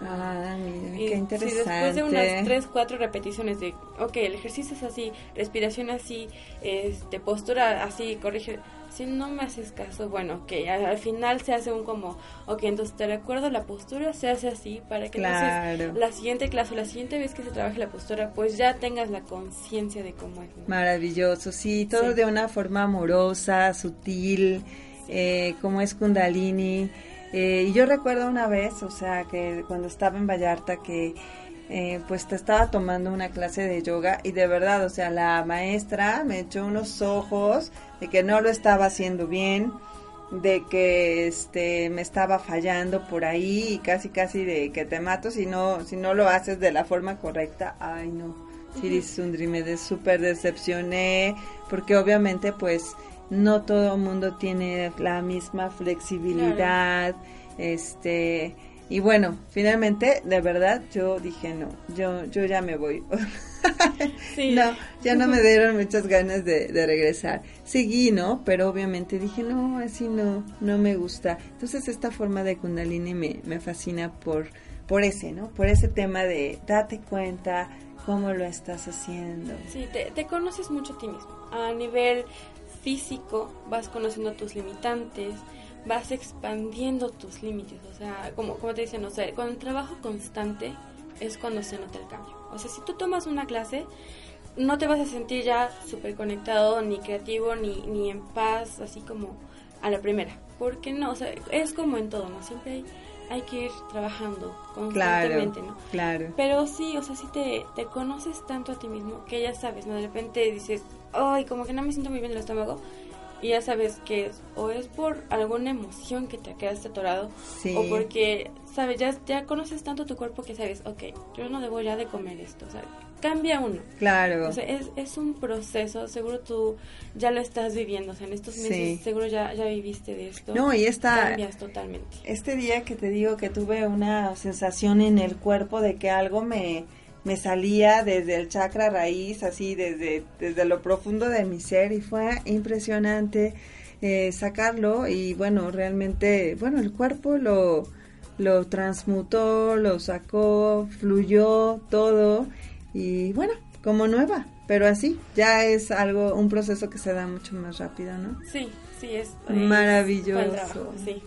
Ah, mira, qué interesante. Si después de unas tres, cuatro repeticiones de, ok, el ejercicio es así, respiración así, este, postura así, corrige, si no me haces caso, bueno, que al, final se hace un como, ok, entonces te recuerdo la postura, se hace así, para que entonces la siguiente clase, la siguiente vez que se trabaje la postura, pues ya tengas la conciencia de cómo es. Maravilloso, sí, todo de una forma amorosa, sutil, eh, como es Kundalini. Eh, y yo recuerdo una vez, o sea, que cuando estaba en Vallarta, que eh, pues te estaba tomando una clase de yoga y de verdad, o sea, la maestra me echó unos ojos de que no lo estaba haciendo bien, de que este me estaba fallando por ahí y casi casi de que te mato si no si no lo haces de la forma correcta. Ay, no. Siri Sundri me de súper decepcioné porque obviamente pues no todo el mundo tiene la misma flexibilidad, este y bueno, finalmente, de verdad, yo dije no, yo, yo ya me voy. No, ya no me dieron muchas ganas de, regresar. Seguí, ¿no? Pero obviamente dije, no, así no, no me gusta. Entonces esta forma de Kundalini me, me fascina por, por ese, ¿no? Por ese tema de date cuenta cómo lo estás haciendo. Sí, te, te conoces mucho a ti mismo. A nivel físico vas conociendo tus limitantes, vas expandiendo tus límites. O sea, como, como te dicen, o sea, con el trabajo constante es cuando se nota el cambio. O sea, si tú tomas una clase, no te vas a sentir ya súper conectado, ni creativo, ni, ni en paz, así como a la primera. Porque no, o sea, es como en todo, ¿no? Siempre hay, hay que ir trabajando constantemente, claro, ¿no? Claro. Pero sí, o sea, si te, te conoces tanto a ti mismo que ya sabes, ¿no? De repente dices, ay, como que no me siento muy bien el estómago y ya sabes que es o es por alguna emoción que te quedaste atorado o porque sabes ya ya conoces tanto tu cuerpo que sabes ok yo no debo ya de comer esto o sea cambia uno. Claro. O sea es, es un proceso seguro tú ya lo estás viviendo o sea en estos meses seguro ya ya viviste de esto. No y esta cambias totalmente. este día que te digo que tuve una sensación en el cuerpo de que algo me me salía desde el chakra raíz, así desde, desde lo profundo de mi ser y fue impresionante eh, sacarlo y bueno, realmente, bueno, el cuerpo lo, lo transmutó, lo sacó, fluyó todo y bueno, como nueva, pero así, ya es algo, un proceso que se da mucho más rápido, ¿no? Sí, sí, es, maravilloso. sí.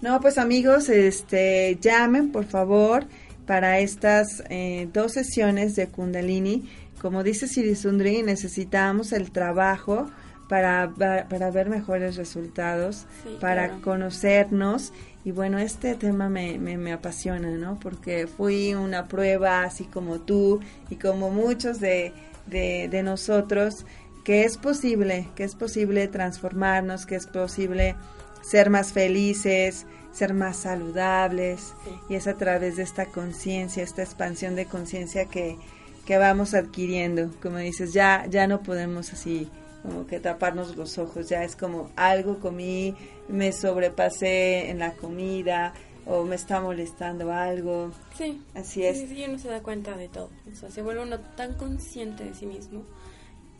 No, pues amigos, este, llamen por favor para estas eh, dos sesiones de Kundalini. Como dice Sirisundri, necesitamos el trabajo para, para ver mejores resultados, para conocernos. Y bueno, este tema me, me, me, apasiona, ¿no? Porque fui una prueba, así como tú y como muchos de, de, de nosotros, que es posible, que es posible transformarnos, que es posible ser más felices, ser más saludables y es a través de esta conciencia, esta expansión de conciencia que, que vamos adquiriendo. Como dices, ya, ya no podemos así como que taparnos los ojos, ya es como algo comí, me sobrepasé en la comida o me está molestando algo. Sí, así es. Sí, sí, uno se da cuenta de todo, o sea, se vuelve uno tan consciente de sí mismo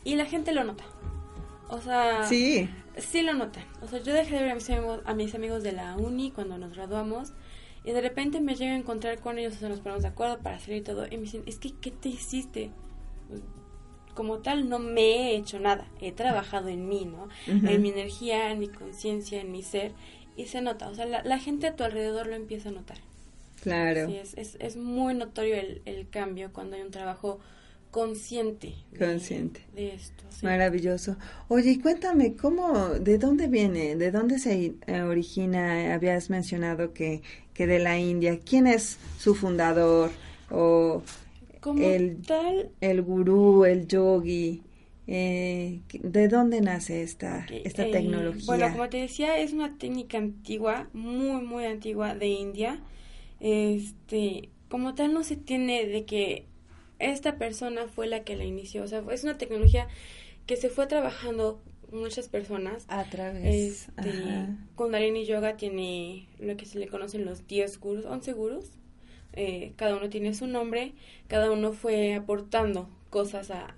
y la gente lo nota. O sea, sí. sí lo notan. O sea, yo dejé de ver a mis, amigos, a mis amigos de la uni cuando nos graduamos y de repente me llego a encontrar con ellos, o sea, nos ponemos de acuerdo para salir y todo, y me dicen, es que, ¿qué te hiciste? Pues, como tal, no me he hecho nada. He trabajado en mí, ¿no? En mi energía, en mi conciencia, en mi ser, y se nota. O sea, la, gente a tu alrededor lo empieza a notar. Claro. Sí, es, es, es muy notorio el, el cambio cuando hay un trabajo consciente. Consciente. De, esto. Maravilloso. Oye, y cuéntame, ¿cómo, de dónde viene, de dónde se eh, origina? Habías mencionado que, que de la India. ¿Quién es su fundador? O el, tal, el gurú, el yogi. Eh, ¿De dónde nace esta, esta eh, tecnología? Bueno, como te decía, es una técnica antigua, muy, muy antigua de India. Este, como tal, no se tiene de que esta persona fue la que la inició. O sea, es una tecnología que se fue trabajando muchas personas. A través. Este, Kundalini Yoga tiene lo que se le conocen los 10 gurus, 11 gurus. Eh, cada uno tiene su nombre, cada uno fue aportando cosas a,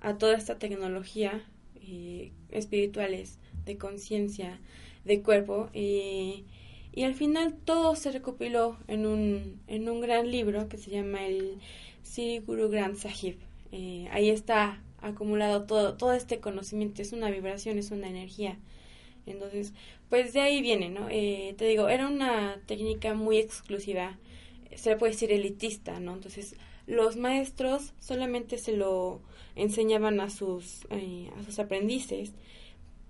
a, toda esta tecnología eh, espirituales, de conciencia, de cuerpo. y y al final todo se recopiló en un, en un gran libro que se llama el Sri Guru Granth Sahib. Eh, ahí está acumulado todo, todo este conocimiento, es una vibración, es una energía. Entonces, pues de ahí viene, ¿no? Eh, te digo, era una técnica muy exclusiva, se le puede decir elitista, ¿no? Entonces, los maestros solamente se lo enseñaban a sus, eh, a sus aprendices,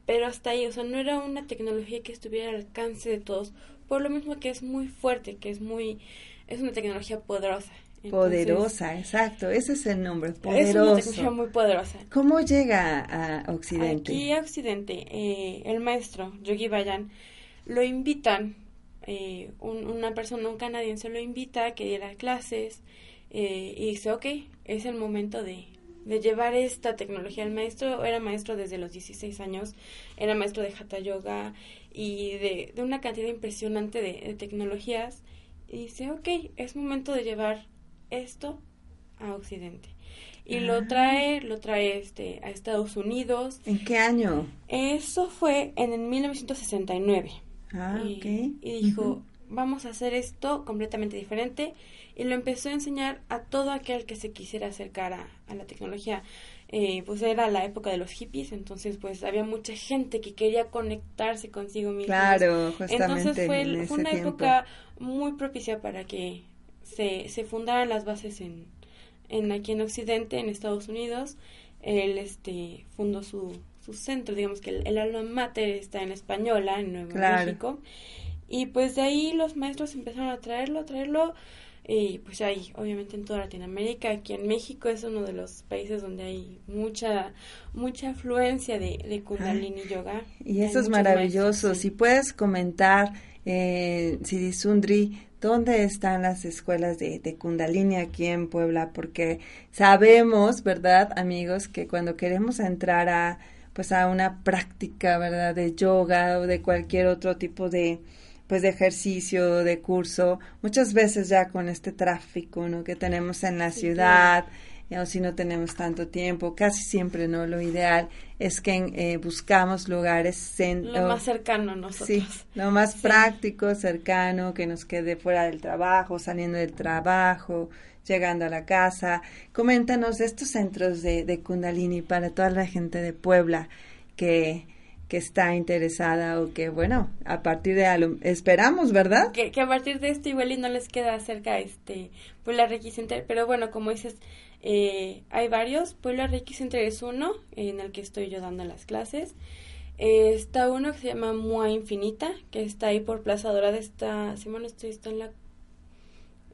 pero hasta ahí, o sea, no era una tecnología que estuviera al alcance de todos, por lo mismo que es muy fuerte, que es muy, es una tecnología poderosa poderosa, exacto, ese es el nombre, poderosa. Es una tecnología muy poderosa. ¿Cómo llega a Occidente? Aquí a Occidente, eh, el maestro Yogi Bayan lo invitan, eh, una persona, un canadiense lo invita a que diera clases eh, y dice, ok, es el momento de, de llevar esta tecnología. El maestro era maestro desde los 16 años, era maestro de Hatha Yoga y de, de una cantidad impresionante de, de tecnologías. Y dice, ok, es momento de llevar esto a Occidente. Y lo ah. trae, lo trae este, a Estados Unidos. ¿En qué año? Eso fue en el 1969. Ah, y, y dijo, vamos a hacer esto completamente diferente. Y lo empezó a enseñar a todo aquel que se quisiera acercar a, la tecnología. Eh, pues era la época de los hippies, entonces pues había mucha gente que quería conectarse consigo mismo. Claro, justamente. Entonces fue, fue una época muy propicia para que se, se fundaron las bases en, en aquí en Occidente, en Estados Unidos. Él este, fundó su, su centro, digamos que el, el alma mater está en Española, en Nuevo México. Y pues de ahí los maestros empezaron a traerlo, a traerlo. Y pues ahí, obviamente en toda Latinoamérica, aquí en México es uno de los países donde hay mucha, mucha afluencia de, de Kundalini Yoga. Y eso es maravilloso. Si puedes comentar, eh, Sundri ¿Dónde están las escuelas de, de, Kundalini aquí en Puebla? Porque sabemos, ¿verdad, amigos, que cuando queremos entrar a, pues a una práctica, ¿verdad?, de yoga o de cualquier otro tipo de, pues de ejercicio, de curso, muchas veces ya con este tráfico, ¿no?, que tenemos en la ciudad, o si no tenemos tanto tiempo, casi siempre no, lo ideal es que eh, buscamos lugares lo más cercano a nosotros. Sí, lo más práctico, cercano, que nos quede fuera del trabajo, saliendo del trabajo, llegando a la casa. Coméntanos de estos centros de, de Kundalini para toda la gente de Puebla que que está interesada o que, bueno, a partir de, esperamos, ¿verdad? Que, que, a partir de esto igual y no les queda cerca, este, Puebla Reiki Center, pero bueno, como dices, eh, hay varios, Puebla Reiki Center es uno, en el que estoy yo dando las clases, eh, está uno que se llama Mua Infinita, que está ahí por Plaza Dorada, está, si no estoy, está en la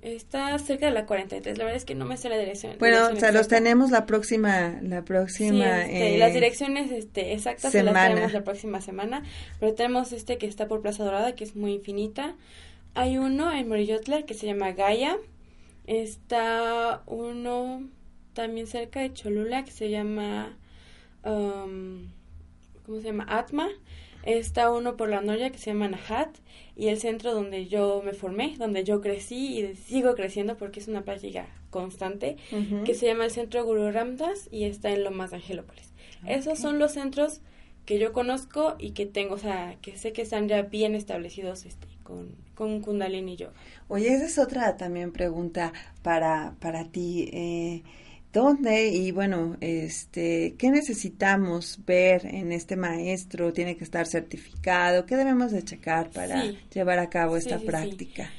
Está cerca de la 43. La verdad es que no me sé la dirección. Bueno, o sea, los tenemos la próxima, la próxima. Este, las direcciones este, exactas semana. las tenemos la próxima semana. Pero tenemos este que está por Plaza Dorada, que es muy infinita. Hay uno en Morillotla que se llama Gaia. Está uno también cerca de Cholula que se llama. Um, ¿Cómo se llama? Atma. Está uno por la Noria que se llama Nahat y el centro donde yo me formé, donde yo crecí y sigo creciendo porque es una práctica constante, que se llama el Centro Guru Ramdas y está en Lomas de Angelópolis. Esos son los centros que yo conozco y que tengo, o sea, que sé que están ya bien establecidos este, con, con Kundalini Yoga. Oye, esa es otra también pregunta para, para ti. Eh, dónde y bueno, este, qué necesitamos ver en este maestro, tiene que estar certificado, qué debemos de checar para llevar a cabo esta práctica.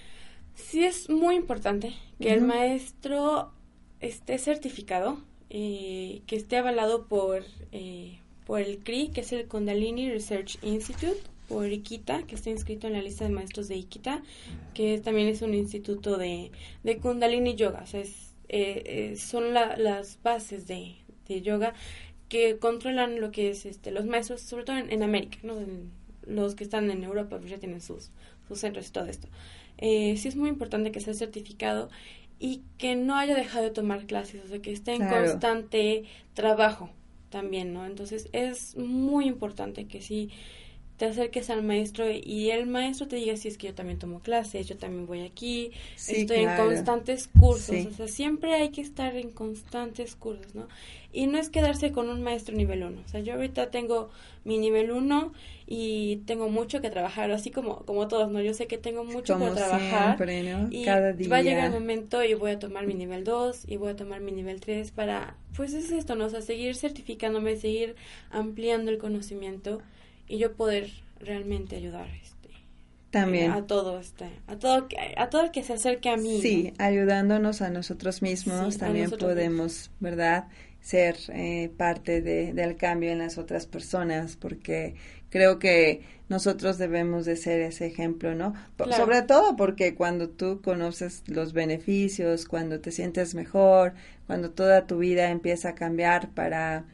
Sí. es muy importante que el maestro esté certificado, eh, que esté avalado por eh, por el CRI, que es el Kundalini Research Institute, por Ikita, que está inscrito en la lista de maestros de Ikita, que también es un instituto de, de Kundalini Yoga, o sea, es eh, eh, son las bases de, yoga que controlan lo que es este los maestros, sobre todo en, América, ¿no? los que están en Europa pues ya tienen sus, sus centros y todo esto. Eh, sí es muy importante que sea certificado y que no haya dejado de tomar clases, o sea, que esté en constante trabajo también, ¿no? Entonces es muy importante que sí te acerques al maestro y el maestro te diga si es que yo también tomo clases, yo también voy aquí, estoy en constantes cursos, o sea, siempre hay que estar en constantes cursos, ¿no? Y no es quedarse con un maestro nivel 1, o sea, yo ahorita tengo mi nivel 1 y tengo mucho que trabajar, así como como todos, ¿no? Yo sé que tengo mucho que trabajar y Cada día. va a llegar el momento y voy a tomar mi nivel 2 y voy a tomar mi nivel 3 para, pues es esto, ¿no? O sea, seguir certificándome, seguir ampliando el conocimiento y yo poder realmente ayudar este también. a todo este a todo a todo el que se acerque a mí sí ayudándonos a nosotros mismos también podemos verdad ser eh, parte de, del cambio en las otras personas porque creo que nosotros debemos de ser ese ejemplo, ¿no? Sobre todo porque cuando tú conoces los beneficios, cuando te sientes mejor, cuando toda tu vida empieza a cambiar para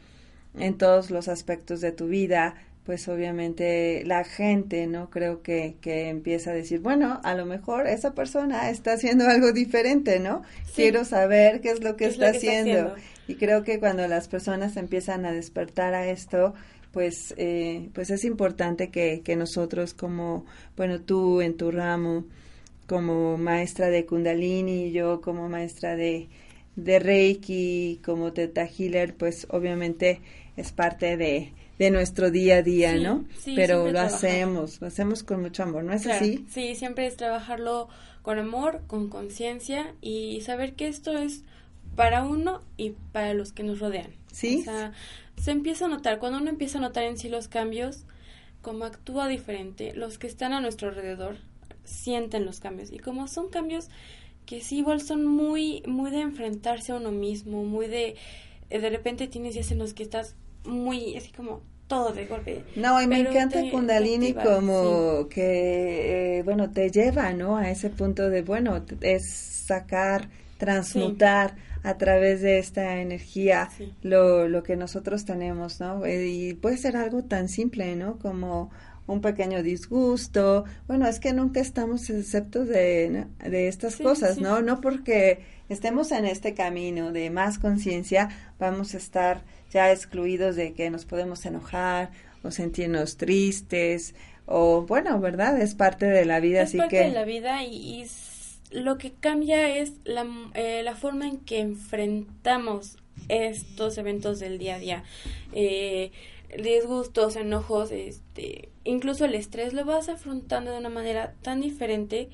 en todos los aspectos de tu vida, pues obviamente la gente, ¿no? Creo que, que empieza a decir, bueno, a lo mejor esa persona está haciendo algo diferente, ¿no? Quiero saber qué es lo que, está, haciendo. Y creo que cuando las personas empiezan a despertar a esto, pues, eh, pues es importante que, que nosotros como, bueno, tú en tu ramo, como maestra de Kundalini, yo como maestra de, de Reiki, como Teta Healer, pues obviamente es parte de, de nuestro día a día, ¿no? Sí, Pero lo hacemos, lo hacemos con mucho amor, ¿no es así? Sí, siempre es trabajarlo con amor, con conciencia y saber que esto es para uno y para los que nos rodean. Sí. O sea, se empieza a notar, cuando uno empieza a notar en sí los cambios, como actúa diferente, los que están a nuestro alrededor sienten los cambios y como son cambios que sí igual son muy muy de enfrentarse a uno mismo, muy de de repente tienes días en los que estás muy así como todo de golpe. No, y me encanta Kundalini como que, eh, bueno, te lleva, ¿no? A ese punto de, bueno, es sacar, transmutar a través de esta energía lo, lo que nosotros tenemos, ¿no? Eh, y puede ser algo tan simple, ¿no? Como un pequeño disgusto. Bueno, es que nunca estamos exceptos de, de estas cosas, ¿no? No porque estemos en este camino de más conciencia, vamos a estar ya excluidos de que nos podemos enojar o sentirnos tristes o bueno, ¿verdad? Es parte de la vida, es así parte que... de la vida y, lo que cambia es la, eh, la forma en que enfrentamos estos eventos del día a día. Eh, disgustos, enojos, este, incluso el estrés lo vas afrontando de una manera tan diferente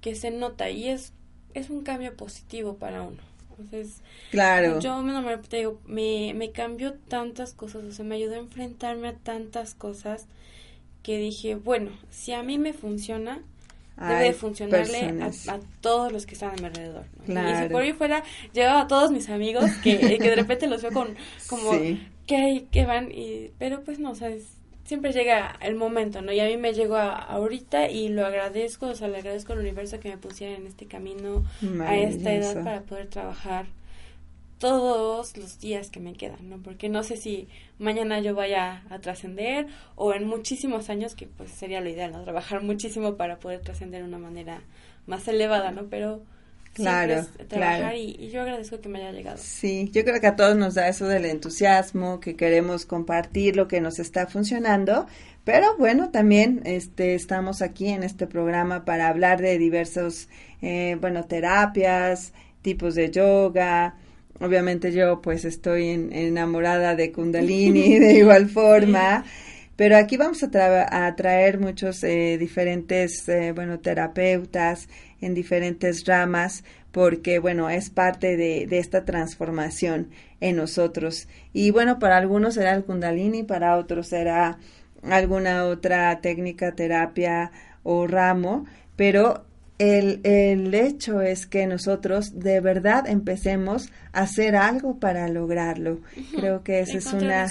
que se nota y es, es un cambio positivo para uno. Entonces, claro. Yo me, te digo, me, me cambió tantas cosas, o sea, me ayudó a enfrentarme a tantas cosas que dije, bueno, si a mí me funciona, debe funcionarle a, todos los que están a mi alrededor. Y si por mí fuera, llevaba a todos mis amigos que, que de repente los veo con como que hay, que van, y, pero pues no, sabes siempre llega el momento, ¿no? Y a mí me llegó ahorita y lo agradezco, o sea, le agradezco al universo que me pusiera en este camino a esta edad para poder trabajar todos los días que me quedan, ¿no? Porque no sé si mañana yo vaya a trascender o en muchísimos años, que pues sería lo ideal, ¿no? Trabajar muchísimo para poder trascender de una manera más elevada, ¿no? Pero claro, trabajar Y, yo agradezco que me haya llegado. Sí, yo creo que a todos nos da eso del entusiasmo, que queremos compartir lo que nos está funcionando, pero bueno, también este, estamos aquí en este programa para hablar de diversos, eh, bueno, terapias, tipos de yoga, Obviamente yo pues estoy enamorada de Kundalini de igual forma, pero aquí vamos a, a traer muchos eh, diferentes, eh, bueno, terapeutas en diferentes ramas porque bueno, es parte de, esta transformación en nosotros. Y bueno, para algunos será el kundalini, para otros será alguna otra técnica, terapia o ramo, pero el, el, hecho es que nosotros de verdad empecemos a hacer algo para lograrlo. Creo que esa es una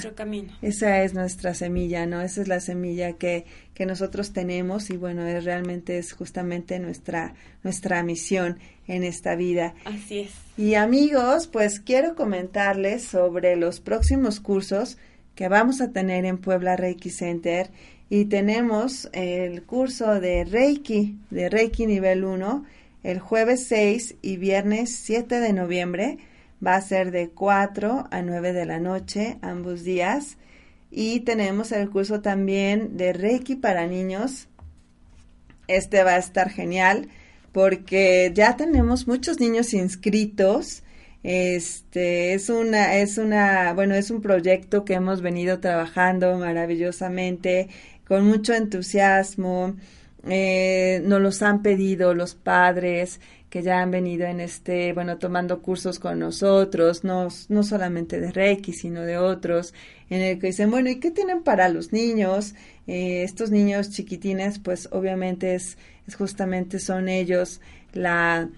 esa es nuestra semilla, ¿no? Esa es la semilla que, que nosotros tenemos y bueno, es realmente es justamente nuestra nuestra misión en esta vida. Así es. Y amigos, pues quiero comentarles sobre los próximos cursos que vamos a tener en Puebla Reiki Center y tenemos el curso de Reiki, de Reiki nivel 1, el jueves 6 y viernes 7 de noviembre. Va a ser de 4 a 9 de la noche, ambos días. Y tenemos el curso también de Reiki para niños. Este va a estar genial porque ya tenemos muchos niños inscritos. Este es una, es una, bueno, es un proyecto que hemos venido trabajando maravillosamente con mucho entusiasmo. Eh, nos los han pedido los padres que ya han venido en este, bueno, tomando cursos con nosotros, no, no solamente de Reiki, sino de otros, en el que dicen, bueno, ¿y qué tienen para los niños? Eh, estos niños chiquitines, pues obviamente es, es justamente son ellos la,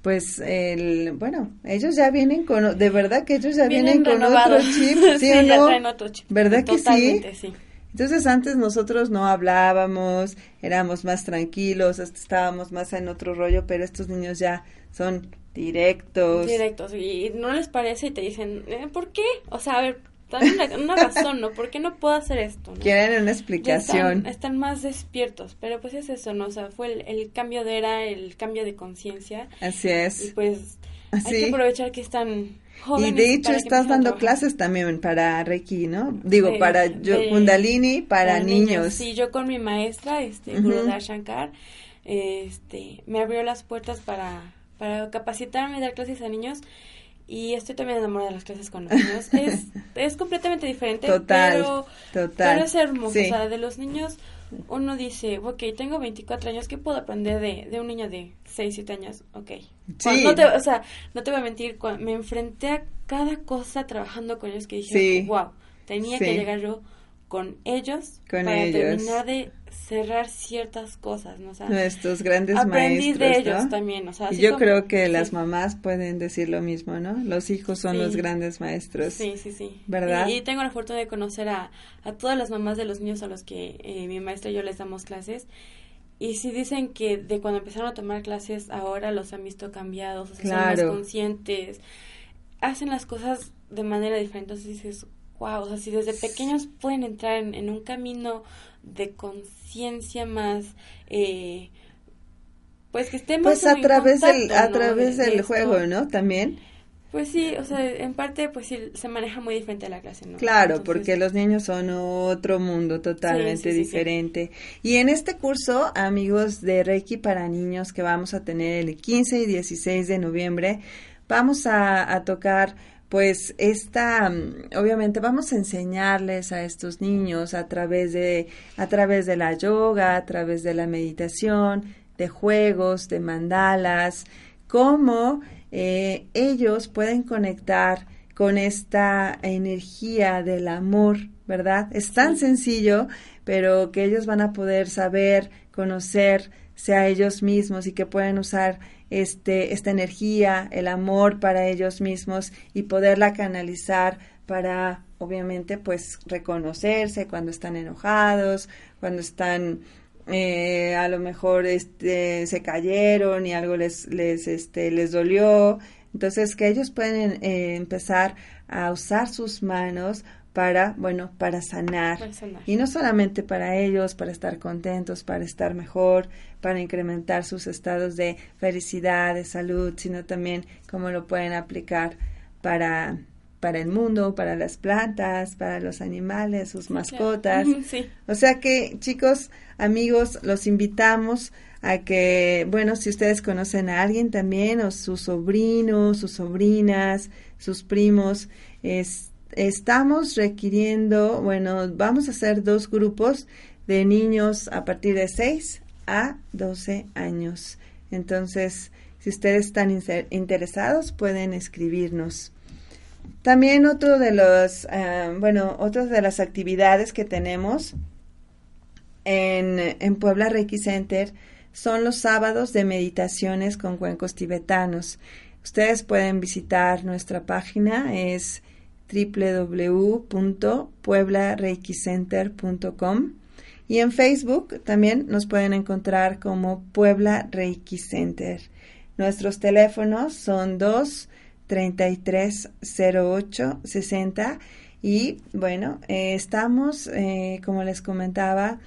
pues el bueno ellos ya vienen con de verdad que ellos ya vienen, con otro chip sí, o no otro chip. verdad que sí? sí entonces antes nosotros no hablábamos, éramos más tranquilos, estábamos más en otro rollo, pero estos niños ya son directos. Directos, y no les parece y te dicen, eh, ¿por qué? O sea, a ver, también una, razón, ¿no? ¿Por qué no puedo hacer esto? Quieren una explicación. Están, más despiertos, pero pues es eso, ¿no? O sea, fue el, el cambio de era, el cambio de conciencia. Así es. Y pues hay que aprovechar que están y de hecho estás dando clases también para Reiki, ¿no? Digo, para yo, Kundalini, para, niños. Sí, yo con mi maestra, este, uh Shankar, este, me abrió las puertas para, para capacitarme y dar clases a niños y estoy también enamorada de las clases con los niños. es, es completamente diferente, total, pero, total. pero es hermoso. O sea, de los niños uno dice, ok, tengo 24 años, ¿qué puedo aprender de, de un niño de 6, 7 años? Ok. Sí. No te, o sea, no te voy a mentir, me enfrenté a cada cosa trabajando con ellos que dije, wow, tenía que llegar yo con ellos para terminar de cerrar ciertas cosas, ¿no? O Nuestros grandes aprendí de ellos también, o sea, y yo creo que las mamás pueden decir lo mismo, ¿no? Los hijos son los grandes maestros. Sí, sí, sí. ¿Verdad? Y, tengo la fortuna de conocer a, a todas las mamás de los niños a los que eh, mi maestra y yo les damos clases. Y sí dicen que de cuando empezaron a tomar clases ahora los han visto cambiados, o sea, son más conscientes, hacen las cosas de manera diferente. Entonces dices, wow, o sea, si desde pequeños pueden entrar en, un camino de conciencia más, eh, pues que estén más pues a través del a través del juego, ¿no? También. Pues sí, o sea, en parte pues sí se maneja muy diferente la clase, ¿no? Claro, porque los niños son otro mundo totalmente diferente. y en este curso, amigos de Reiki para niños que vamos a tener el 15 y 16 de noviembre, vamos a, a tocar pues esta, mm, obviamente vamos a enseñarles a estos niños a través de, a través de la yoga, a través de la meditación, de juegos, de mandalas, cómo eh, ellos pueden conectar con esta energía del amor, ¿verdad? Es tan sencillo, pero que ellos van a poder saber, conocer, sea ellos mismos y que pueden usar este, esta energía, el amor para ellos mismos y poderla canalizar para, obviamente, pues reconocerse cuando están enojados, cuando están eh, a lo mejor este, se cayeron y algo les, les, este, les dolió. Entonces, que ellos pueden eh, empezar a usar sus manos para, bueno, para sanar. Y no solamente para ellos, para estar contentos, para estar mejor, para incrementar sus estados de felicidad, de salud, sino también cómo lo pueden aplicar para para el mundo, para las plantas, para los animales, sus mascotas. O sea que, chicos, amigos, los invitamos a que, bueno, si ustedes conocen a alguien también, o sus sobrinos, sus sobrinas, sus primos, es, estamos requiriendo, bueno, vamos a hacer dos grupos de niños a partir de 6 a 12 años. Entonces, si ustedes están interesados, pueden escribirnos. También otro de los, eh, bueno, de las actividades que tenemos en, en Puebla Reiki Center son los sábados de meditaciones con cuencos tibetanos. Ustedes pueden visitar nuestra página, es www.pueblareikicenter.com y en Facebook también nos pueden encontrar como Puebla Reiki Center. Nuestros teléfonos son dos 330860 y bueno, eh, estamos, eh, como les comentaba,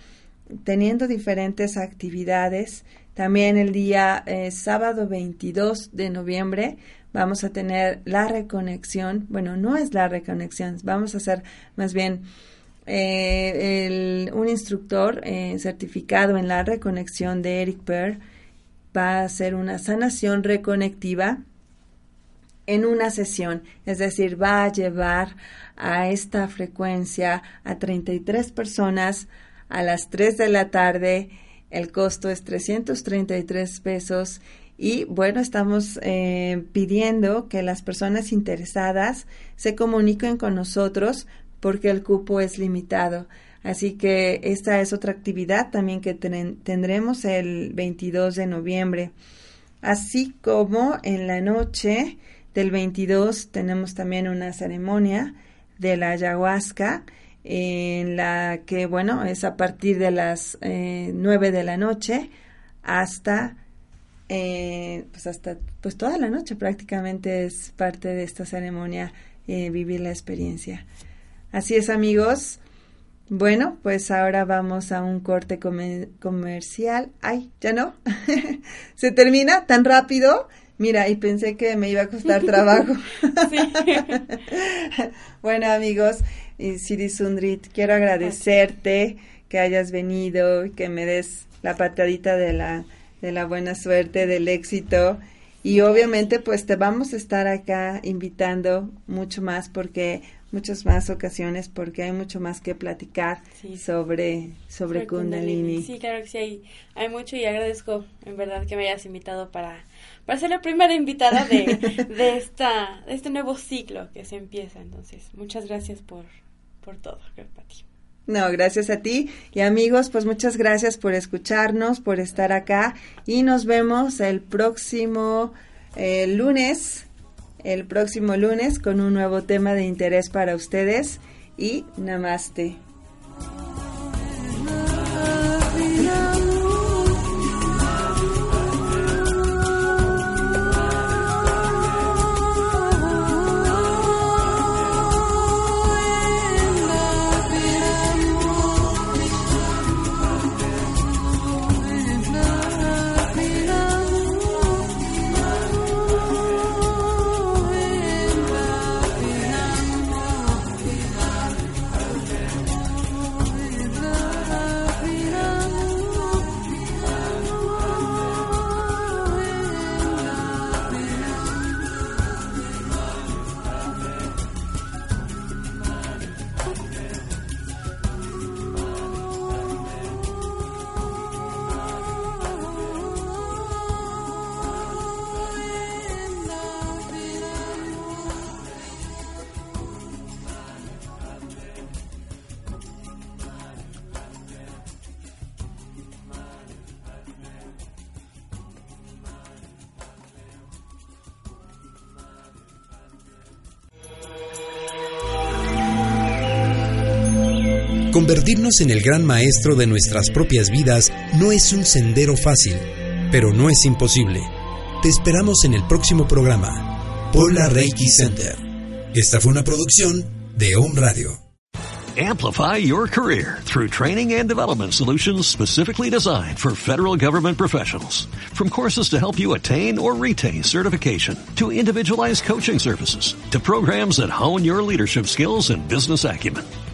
teniendo diferentes actividades. También el día eh, sábado 22 de noviembre vamos a tener la reconexión. Bueno, no es la reconexión, vamos a hacer más bien un instructor certificado en la reconexión de Eric Pearl va a hacer una sanación reconectiva en una sesión, es decir, va a llevar a esta frecuencia a 33 personas a las 3 de la tarde. El costo es 333 pesos y bueno, estamos eh, pidiendo que las personas interesadas se comuniquen con nosotros porque el cupo es limitado. Así que esta es otra actividad también que tendremos el 22 de noviembre. Así como en la noche del 22 tenemos también una ceremonia de la ayahuasca en la que, bueno, es a partir de las eh, 9 de la noche hasta, eh, pues hasta, pues toda la noche prácticamente es parte de esta ceremonia eh, vivir la experiencia. Así es, amigos. Bueno, pues ahora vamos a un corte comercial. Ay, ya no. Se termina tan rápido. Mira, y pensé que me iba a costar trabajo. bueno, amigos, y Siri Sundrit, quiero agradecerte que hayas venido, y que me des la patadita de la, de la buena suerte, del éxito. Y obviamente, pues te vamos a estar acá invitando mucho más porque muchas más ocasiones porque hay mucho más que platicar sobre sobre Kundalini. Sí, claro que sí, hay, hay mucho y agradezco en verdad que me hayas invitado para para ser la primera invitada de, de, esta, de este nuevo ciclo que se empieza. Entonces, muchas gracias por, por todo, Pati. No, gracias a ti. Y amigos, pues muchas gracias por escucharnos, por estar acá. Y nos vemos el próximo eh, lunes, el próximo lunes con un nuevo tema de interés para ustedes. Y namaste. Convertirnos en el gran maestro de nuestras propias vidas no es un sendero fácil, pero no es imposible. Te esperamos en el próximo programa. Puebla Reiki Center. Esta fue una producción de Home Radio. Amplify your career through training and development solutions specifically designed for federal government professionals. From courses to help you attain or retain certification, to individualized coaching services, to programs that hone your leadership skills and business acumen,